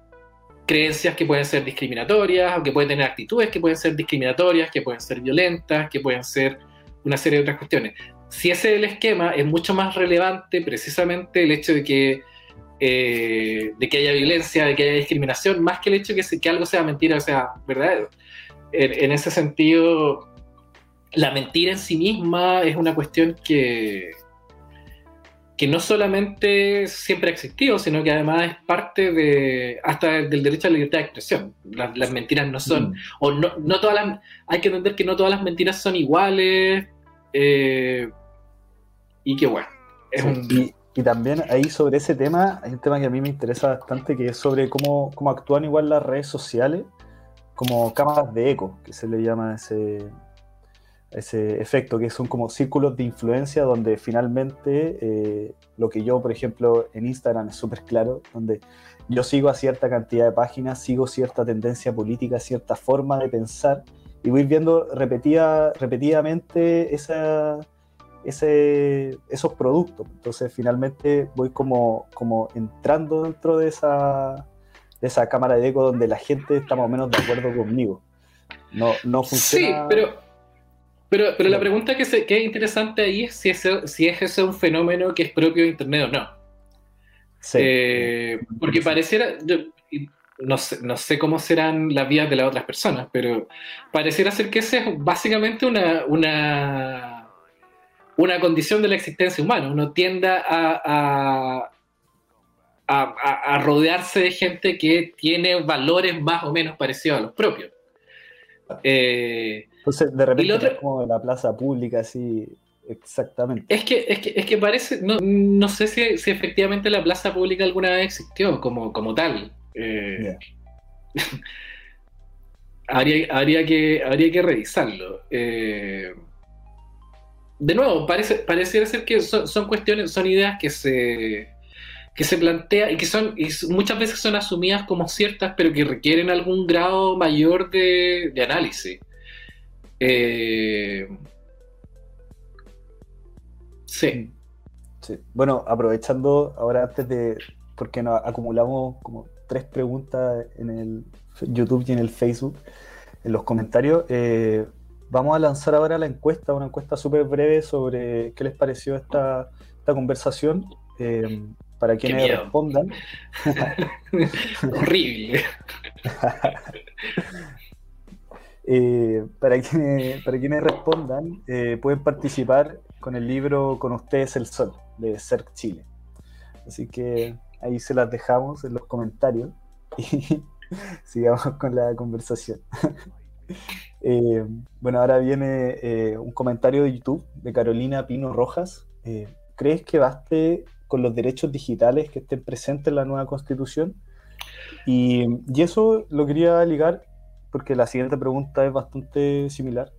creencias que pueden ser discriminatorias o que pueden tener actitudes que pueden ser discriminatorias, que pueden ser violentas, que pueden ser una serie de otras cuestiones. Si ese es el esquema, es mucho más relevante precisamente el hecho de que, eh, de que haya violencia, de que haya discriminación, más que el hecho de que, que algo sea mentira o sea verdadero. en ese sentido, la mentira en sí misma es una cuestión que, que no solamente siempre ha existido, sino que además es parte de hasta del derecho a la libertad de expresión. Las, mentiras no son, mm. o no, no, todas las, hay que entender que no todas las mentiras son iguales, eh, y que bueno. y, y, también ahí sobre ese tema, hay un tema que a mí me interesa bastante, que es sobre cómo, cómo actúan igual las redes sociales como cámaras de eco, que se le llama ese, ese efecto, que son como círculos de influencia donde finalmente eh, lo que yo, por ejemplo, en Instagram es súper claro, donde yo sigo a cierta cantidad de páginas, sigo cierta tendencia política, cierta forma de pensar, y voy viendo repetida, repetidamente esa, ese, esos productos. Entonces finalmente voy como, como entrando dentro de esa, de esa cámara de eco donde la gente está más o menos de acuerdo conmigo. No, no funciona. Sí, pero pero, pero la pregunta que, se, que es interesante ahí es si, ese, si es ese un fenómeno que es propio de Internet o no. Sí. Eh, porque pareciera, yo, no, sé, no sé cómo serán las vidas de las otras personas, pero pareciera ser que ese es básicamente una, una, una condición de la existencia humana. Uno tiende a, a, a, rodearse de gente que tiene valores más o menos parecidos a los propios. Eh, entonces, de repente, es como de la plaza pública, así, exactamente. Es que, es que, es que parece, no, no sé si, si, efectivamente la plaza pública alguna vez existió como, como tal. Eh, *laughs* habría, habría, que, habría que revisarlo. Eh, de nuevo, parece, pareciera ser que son, son, cuestiones, son ideas que se, que se plantean y que son y muchas veces son asumidas como ciertas, pero que requieren algún grado mayor de, de análisis. Eh, sí. sí. Bueno, aprovechando ahora antes de, porque nos acumulamos como tres preguntas en el YouTube y en el Facebook, en los comentarios, eh, vamos a lanzar ahora la encuesta, una encuesta súper breve sobre qué les pareció esta, esta conversación. Eh, para quienes respondan. *laughs* Horrible. *laughs* Eh, para, quienes, para quienes respondan, eh, pueden participar con el libro Con ustedes el sol, de CERC Chile. Así que ahí se las dejamos en los comentarios y *laughs* sigamos con la conversación. Eh, bueno, ahora viene un comentario de YouTube de Carolina Pino Rojas. ¿Crees que baste con los derechos digitales que estén presentes en la nueva constitución? Y, eso lo quería ligar porque la siguiente pregunta es bastante similar.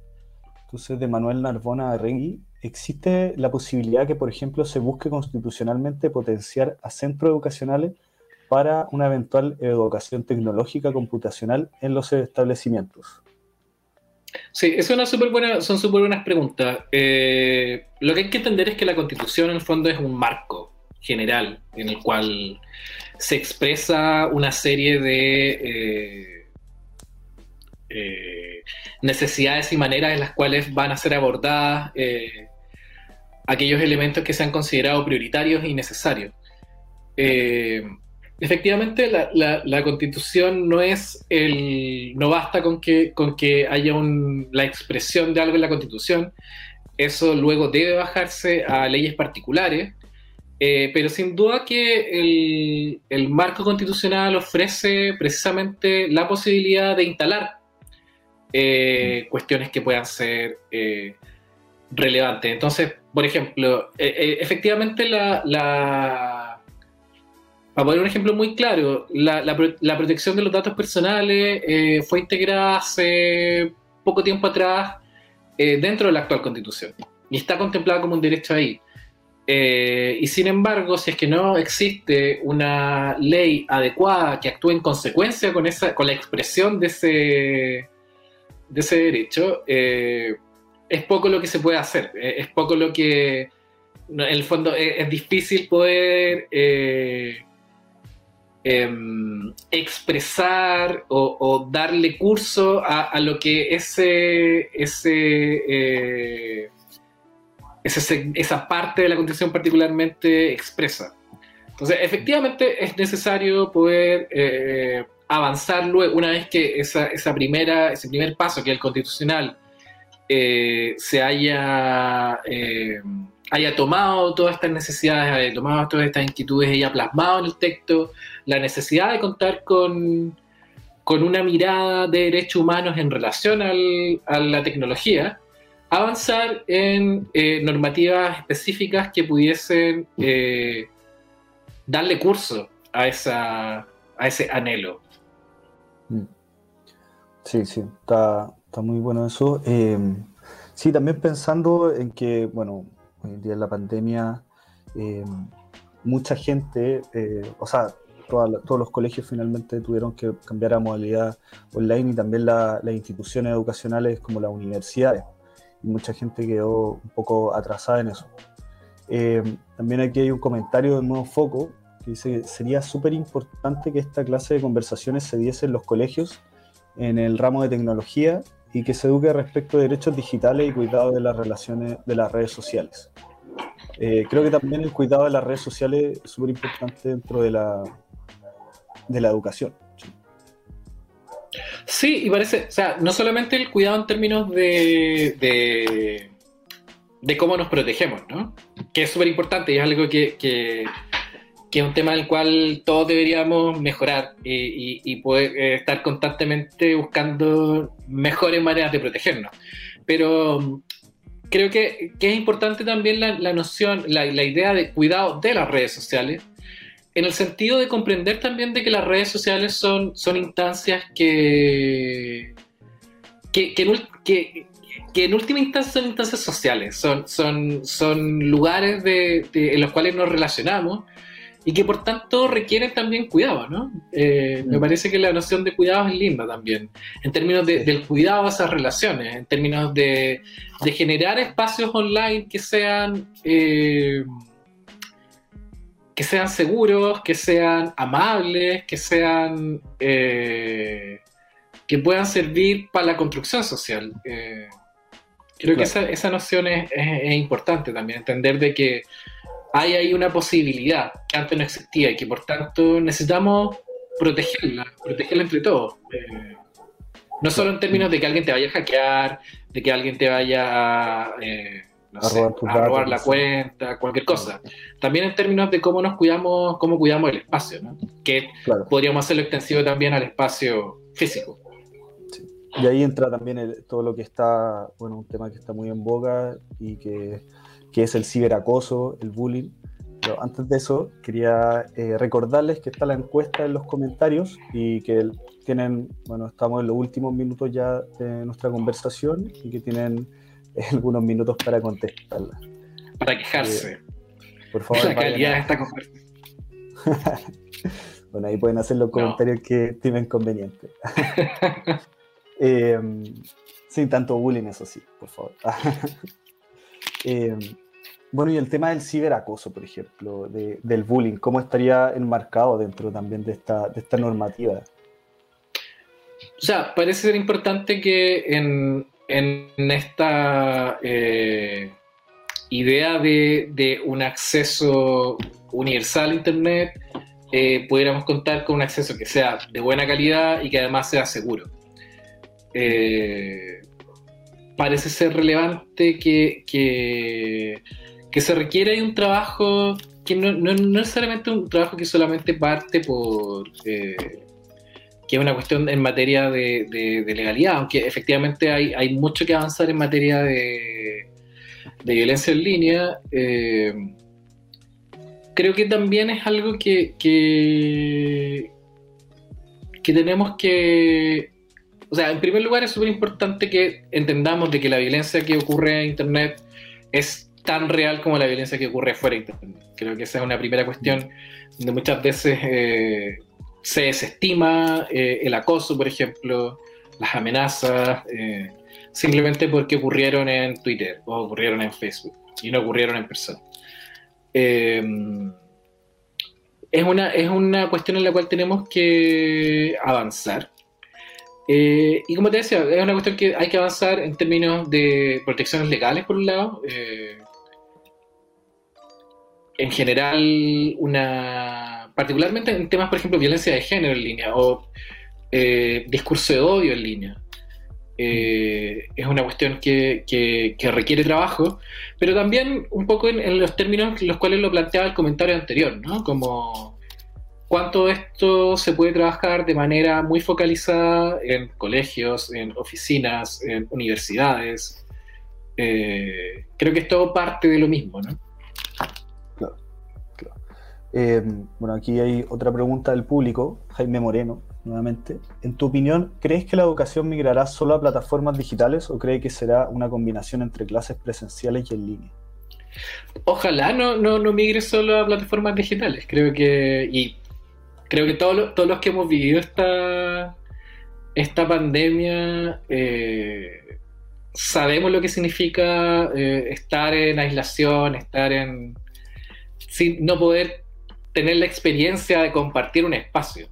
Entonces, de Manuel Narbona Arrengui, ¿existe la posibilidad que, por ejemplo, se busque constitucionalmente potenciar a centros educacionales para una eventual educación tecnológica computacional en los establecimientos? Sí, es una super buena, son súper buenas preguntas. Eh, lo que hay que entender es que la constitución en el fondo es un marco general en el cual se expresa una serie de... Eh, eh, necesidades y maneras en las cuales van a ser abordadas aquellos elementos que se han considerado prioritarios y necesarios. Eh, efectivamente, la, constitución no es el. no basta con que, con que haya la expresión de algo en la constitución. Eso luego debe bajarse a leyes particulares. pero sin duda que el, el marco constitucional ofrece precisamente la posibilidad de instalar eh, cuestiones que puedan ser eh, relevantes. Entonces, por ejemplo, eh, efectivamente la, Para poner un ejemplo muy claro, la, protección de los datos personales fue integrada hace poco tiempo atrás eh, dentro de la actual constitución y está contemplada como un derecho ahí. Eh, y sin embargo, si es que no existe una ley adecuada que actúe en consecuencia con, esa, con la expresión de ese, de ese derecho, eh, es poco lo que se puede hacer. Es poco lo que, en el fondo, es, difícil poder em, expresar o, darle curso a, lo que ese, ese esa parte de la Constitución particularmente expresa. Entonces, efectivamente es necesario poder eh, avanzar una vez que esa, primera, ese primer paso, que es el constitucional, eh, se haya, eh, haya tomado todas estas necesidades, haya tomado todas estas inquietudes haya plasmado en el texto la necesidad de contar con, con una mirada de derechos humanos en relación a la tecnología, avanzar en eh, normativas específicas que pudiesen eh, darle curso a, esa, a ese anhelo. Mm. Sí, sí, está, muy bueno eso. Eh, sí, también pensando en que, bueno, hoy en día en la pandemia, mucha gente, o sea, todos los colegios finalmente tuvieron que cambiar a modalidad online y también las instituciones educacionales como las universidades y mucha gente quedó un poco atrasada en eso. Eh, también aquí hay un comentario de Nuevo Foco que dice que sería súper importante que esta clase de conversaciones se diese en los colegios en el ramo de tecnología y que se eduque respecto de derechos digitales y cuidado de las relaciones de las redes sociales. Eh, creo que también el cuidado de las redes sociales es súper importante dentro de la, de la educación. Sí, y parece, o sea, no solamente el cuidado en términos de, de, cómo nos protegemos, ¿no? Que es súper importante y es algo que, que, es un tema del cual todos deberíamos mejorar y, poder eh, estar constantemente buscando mejores maneras de protegernos. Pero creo que, es importante también la, noción, la, la idea de cuidado de las redes sociales en el sentido de comprender también de que las redes sociales son, son instancias que, que, que, en última instancia son instancias sociales, son, son, son lugares de, en los cuales nos relacionamos y que por tanto requieren también cuidado, ¿no? Eh, me mm. parece que la noción de cuidado es linda también, en términos del cuidado a esas relaciones, en términos de, de generar espacios online que sean... Eh, que sean seguros, que sean amables, que sean eh, que puedan servir para la construcción social. Eh, creo que esa, noción es, importante también, entender de que hay ahí una posibilidad que antes no existía y que por tanto necesitamos protegerla, protegerla entre todos. Eh, no solo en términos de que alguien te vaya a hackear, de que alguien te vaya a a, robar, la cuenta, cualquier cosa. También en términos de cómo nos cuidamos, cómo cuidamos el espacio, ¿no? que podríamos hacerlo extensivo también al espacio físico. Y ahí entra también todo lo que está, bueno, un tema que está muy en boga y que, que es el ciberacoso, el bullying. Pero antes de eso, quería eh, recordarles que está la encuesta en los comentarios y que tienen, bueno, estamos en los últimos minutos ya de nuestra conversación y que tienen *laughs* algunos minutos para contestarla. Para quejarse. Eh, por favor. La calidad está *laughs* bueno, ahí pueden hacer los comentarios que estimen conveniente. *laughs* eh, sin tanto bullying, eso sí, por favor. Eh, bueno, y el tema del ciberacoso, por ejemplo, del bullying, ¿cómo estaría enmarcado dentro también de esta, de esta normativa? O sea, parece ser importante que en, en esta eh, idea de, un acceso universal a Internet, eh, pudiéramos contar con un acceso que sea de buena calidad y que además sea seguro. Eh, parece ser relevante que, que, se requiere un trabajo que no, no, no, necesariamente un trabajo que solamente parte por que es una cuestión en materia de, legalidad, aunque efectivamente hay, mucho que avanzar en materia de, violencia en línea. Eh, creo que también es algo que, que, tenemos que, o sea, en primer lugar es súper importante que entendamos de que la violencia que ocurre en Internet es tan real como la violencia que ocurre fuera de Internet. Creo que esa es una primera cuestión donde muchas veces eh, se desestima eh, el acoso, por ejemplo, las amenazas, eh, simplemente porque ocurrieron en Twitter o ocurrieron en Facebook y no ocurrieron en persona. es, una, es una cuestión en la cual tenemos que avanzar. y como te decía, es una cuestión que hay que avanzar en términos de protecciones legales, por un lado, en general una particularmente en temas por ejemplo violencia de género en línea o eh, discurso de odio en línea eh, es una cuestión que, requiere trabajo pero también un poco en, los términos en los cuales lo planteaba el comentario anterior ¿no? como cuánto esto se puede trabajar de manera muy focalizada en colegios en oficinas en universidades eh, creo que es todo parte de lo mismo ¿no? Eh, bueno, aquí hay otra pregunta del público, Jaime Moreno, nuevamente. En tu opinión, ¿crees que la educación migrará solo a plataformas digitales o crees que será una combinación entre clases presenciales y en línea? Ojalá no, no, migre solo a plataformas digitales. Creo que, y creo que todos los que hemos vivido esta, esta pandemia eh, sabemos lo que significa eh, estar en aislación, estar en sin no poder tener la experiencia de compartir un espacio.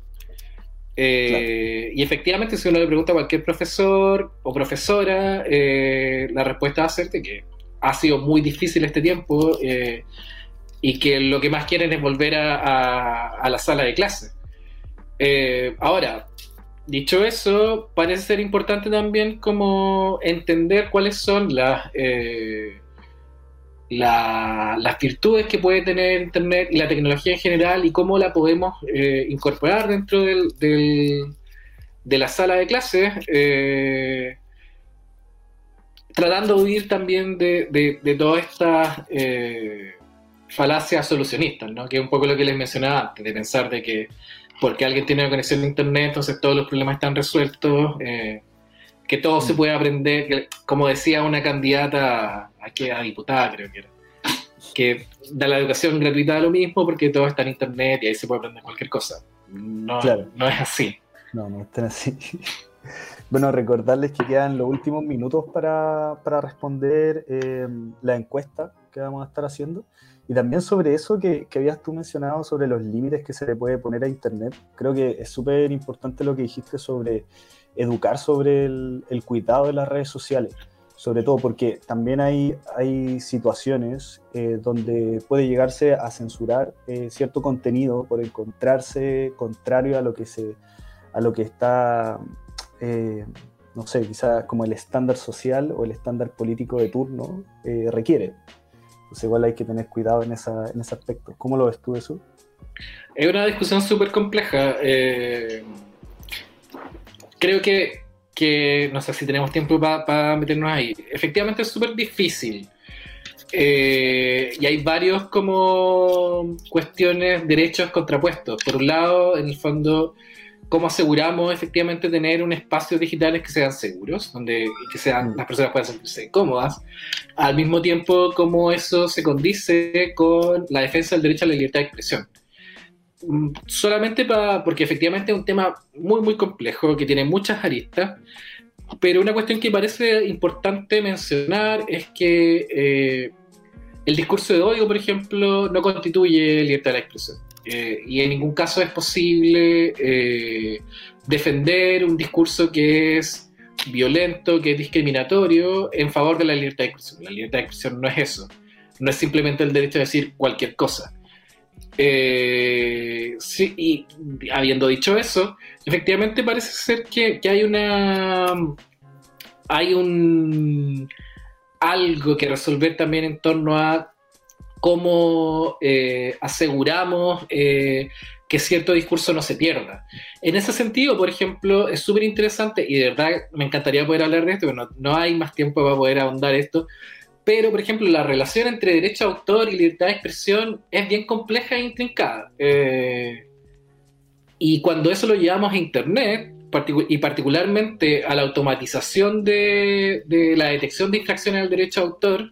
Eh, y efectivamente, si uno le pregunta a cualquier profesor o profesora, eh, la respuesta va a ser que ha sido muy difícil este tiempo eh, y que lo que más quieren es volver a, la sala de clase. ahora, dicho eso, parece ser importante también como entender cuáles son las las virtudes que puede tener Internet y la tecnología en general y cómo la podemos eh, incorporar dentro del, de la sala de clases, eh, tratando de huir también de, de, todas estas eh, falacias solucionistas, ¿no? que es un poco lo que les mencionaba antes, de pensar de que porque alguien tiene una conexión de Internet, entonces todos los problemas están resueltos que todo se mm. puede aprender, como decía una candidata a, a diputada, creo que era, que da la educación gratuita a lo mismo porque todo está en internet y ahí se puede aprender cualquier cosa. No, no es así. No, no es así. *laughs* Bueno, recordarles que quedan los últimos minutos para, responder eh, la encuesta que vamos a estar haciendo. Y también sobre eso que, que, habías tú mencionado, sobre los límites que se le puede poner a Internet. Creo que es súper importante lo que dijiste sobre educar sobre el, cuidado de las redes sociales, sobre todo porque también hay, hay situaciones eh, donde puede llegarse a censurar eh, cierto contenido por encontrarse contrario a lo que, se, a lo que está, eh, no sé, quizás como el estándar social o el estándar político de turno requiere. Entonces igual hay que tener cuidado en, esa, en ese aspecto. ¿Cómo lo ves tú eso? Es una discusión súper compleja creo que, no sé si tenemos tiempo para meternos ahí. Efectivamente es súper difícil. Eh, y hay varios como cuestiones, derechos contrapuestos. Por un lado, en el fondo, cómo aseguramos efectivamente tener un espacio digitales que sean seguros, donde que sean, las personas puedan sentirse cómodas, al mismo tiempo cómo eso se condice con la defensa del derecho a la libertad de expresión. Mm, solamente para, porque efectivamente es un tema muy, muy complejo, que tiene muchas aristas, pero una cuestión que parece importante mencionar es que eh, el discurso de odio, por ejemplo, no constituye libertad de la expresión. Eh, y en ningún caso es posible eh, defender un discurso que es violento, que es discriminatorio en favor de la libertad de expresión. La libertad de expresión no es eso. No es simplemente el derecho a decir cualquier cosa. Eh, sí, y habiendo dicho eso, efectivamente parece ser que, hay una. Hay un. algo que resolver también en torno a cómo eh, aseguramos eh, que cierto discurso no se pierda. En ese sentido, por ejemplo, es súper interesante y de verdad me encantaría poder hablar de esto, pero no, no hay más tiempo para poder ahondar esto, pero, por ejemplo, la relación entre derecho de autor y libertad de expresión es bien compleja e intrincada. Eh, y cuando eso lo llevamos a Internet, y particularmente a la automatización de, la detección de infracciones al derecho de autor,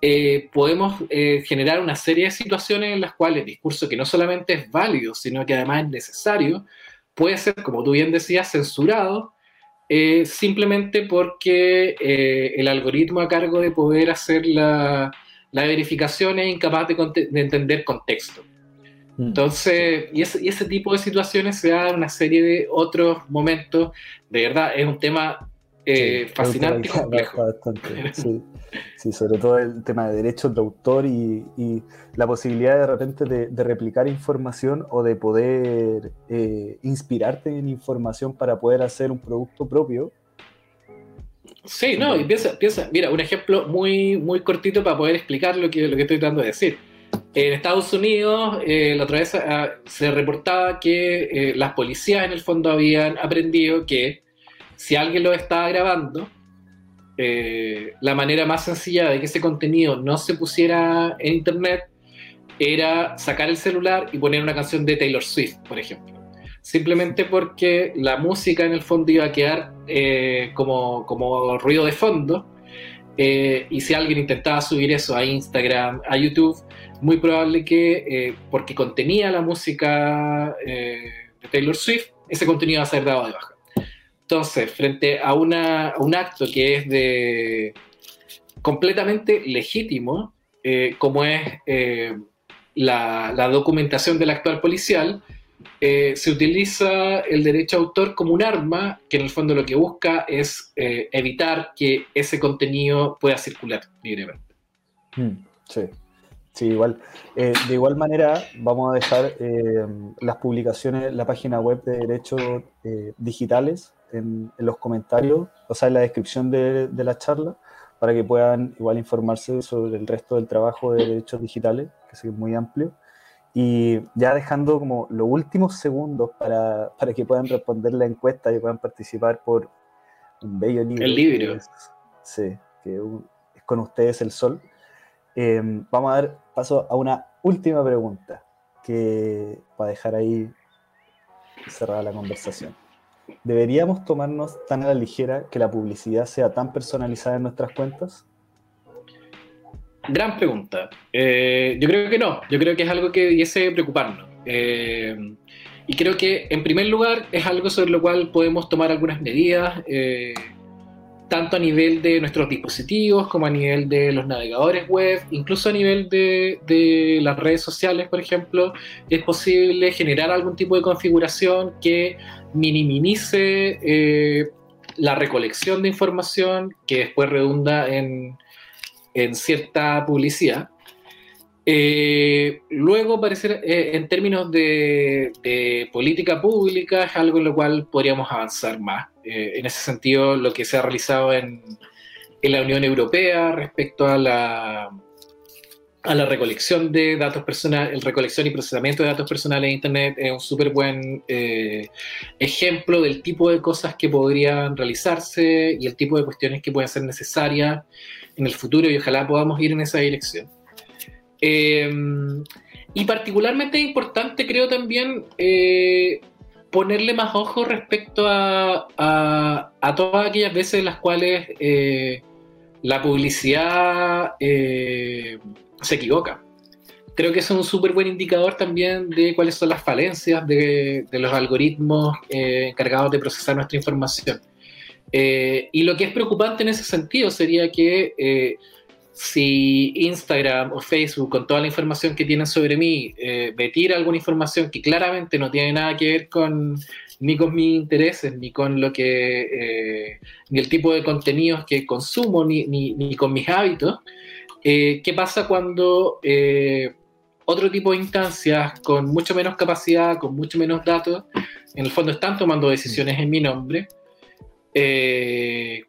eh, podemos eh, generar una serie de situaciones en las cuales el discurso que no solamente es válido, sino que además es necesario, puede ser, como tú bien decías, censurado eh, simplemente porque el algoritmo a cargo de poder hacer la, verificación es incapaz de entender contexto. Mm. Entonces, y ese, tipo de situaciones se da en una serie de otros momentos. De verdad, es un tema eh, fascinante y complejo. *laughs* Sí. Sobre todo el tema de derechos de autor y, la posibilidad de repente de, replicar información o de poder eh, inspirarte en información para poder hacer un producto propio. Sí, no, y piensa, piensa, mira, un ejemplo muy, muy cortito para poder explicar lo que, lo que estoy tratando de decir en Estados Unidos, eh, la otra vez ah, se reportaba que eh, las policías en el fondo habían aprendido que si alguien lo estaba grabando, eh, la manera más sencilla de que ese contenido no se pusiera en internet era sacar el celular y poner una canción de Taylor Swift, por ejemplo. Simplemente porque la música en el fondo iba a quedar como, como ruido de fondo. y si alguien intentaba subir eso a Instagram, a YouTube, muy probable que, eh, porque contenía la música eh, de Taylor Swift, ese contenido va a ser dado de baja. Entonces, frente a, un acto que es de completamente legítimo, eh, como es la, la, documentación del actual policial, se utiliza el derecho a autor como un arma que en el fondo lo que busca es evitar que ese contenido pueda circular libremente. Hmm, sí. Sí, igual. Eh, de igual manera, vamos a dejar eh, las publicaciones, la página web de Derechos eh, Digitales en, los comentarios, o sea, en la descripción de, la charla, para que puedan igual informarse sobre el resto del trabajo de Derechos Digitales, que es muy amplio. Y ya dejando como los últimos segundos para, que puedan responder la encuesta y puedan participar por un bello libro. El libro. sí, que es con ustedes el sol. vamos a dar paso a una última pregunta que para dejar ahí cerrada la conversación. ¿Deberíamos tomarnos tan a la ligera que la publicidad sea tan personalizada en nuestras cuentas? Gran pregunta. Eh, yo creo que no. Yo creo que es algo que debiese preocuparnos. Eh, y creo que, en primer lugar, es algo sobre lo cual podemos tomar algunas medidas. Eh, tanto a nivel de nuestros dispositivos como a nivel de los navegadores web, incluso a nivel de, las redes sociales, por ejemplo, es posible generar algún tipo de configuración que minimice eh, la recolección de información que después redunda en, cierta publicidad. Eh, luego, parecer, eh, en términos de, de política pública, es algo en lo cual podríamos avanzar más. Eh, en ese sentido, lo que se ha realizado en, la Unión Europea respecto a la, a la recolección de datos personales, el recolección y procesamiento de datos personales en Internet es un súper buen eh, ejemplo del tipo de cosas que podrían realizarse y el tipo de cuestiones que pueden ser necesarias en el futuro y ojalá podamos ir en esa dirección. Eh, y particularmente importante creo también ponerle más ojo respecto a, todas aquellas veces en las cuales eh, la publicidad eh, se equivoca. Creo que es un súper buen indicador también de cuáles son las falencias de, los algoritmos eh, encargados de procesar nuestra información. y lo que es preocupante en ese sentido sería que si Instagram o Facebook, con toda la información que tienen sobre mí, eh, me tira alguna información que claramente no tiene nada que ver con ni con mis intereses, ni con lo que, eh, ni el tipo de contenidos que consumo, ni, ni, con mis hábitos, eh, ¿qué pasa cuando otro tipo de instancias con mucho menos capacidad, con mucho menos datos, en el fondo están tomando decisiones en mi nombre?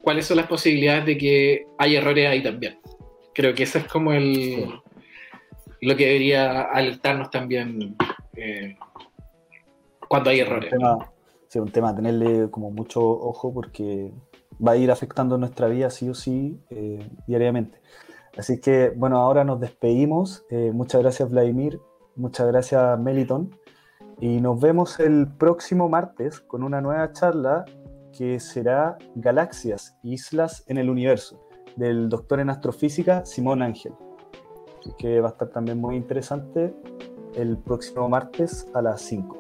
¿Cuáles son las posibilidades de que hay errores ahí también? Creo que eso es como el lo que debería alertarnos también eh, cuando hay errores. Sí, un tema a tenerle como mucho ojo porque va a ir afectando nuestra vida sí o sí eh, diariamente. Así que bueno, ahora nos despedimos. Eh, muchas gracias Vladimir, muchas gracias Meliton. Y nos vemos el próximo martes con una nueva charla que será Galaxias, Islas en el Universo, del doctor en astrofísica Simón Ángel. que va a estar también muy interesante el próximo martes a las 5.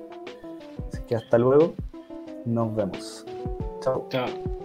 Así que hasta luego, nos vemos. Chao. Chao.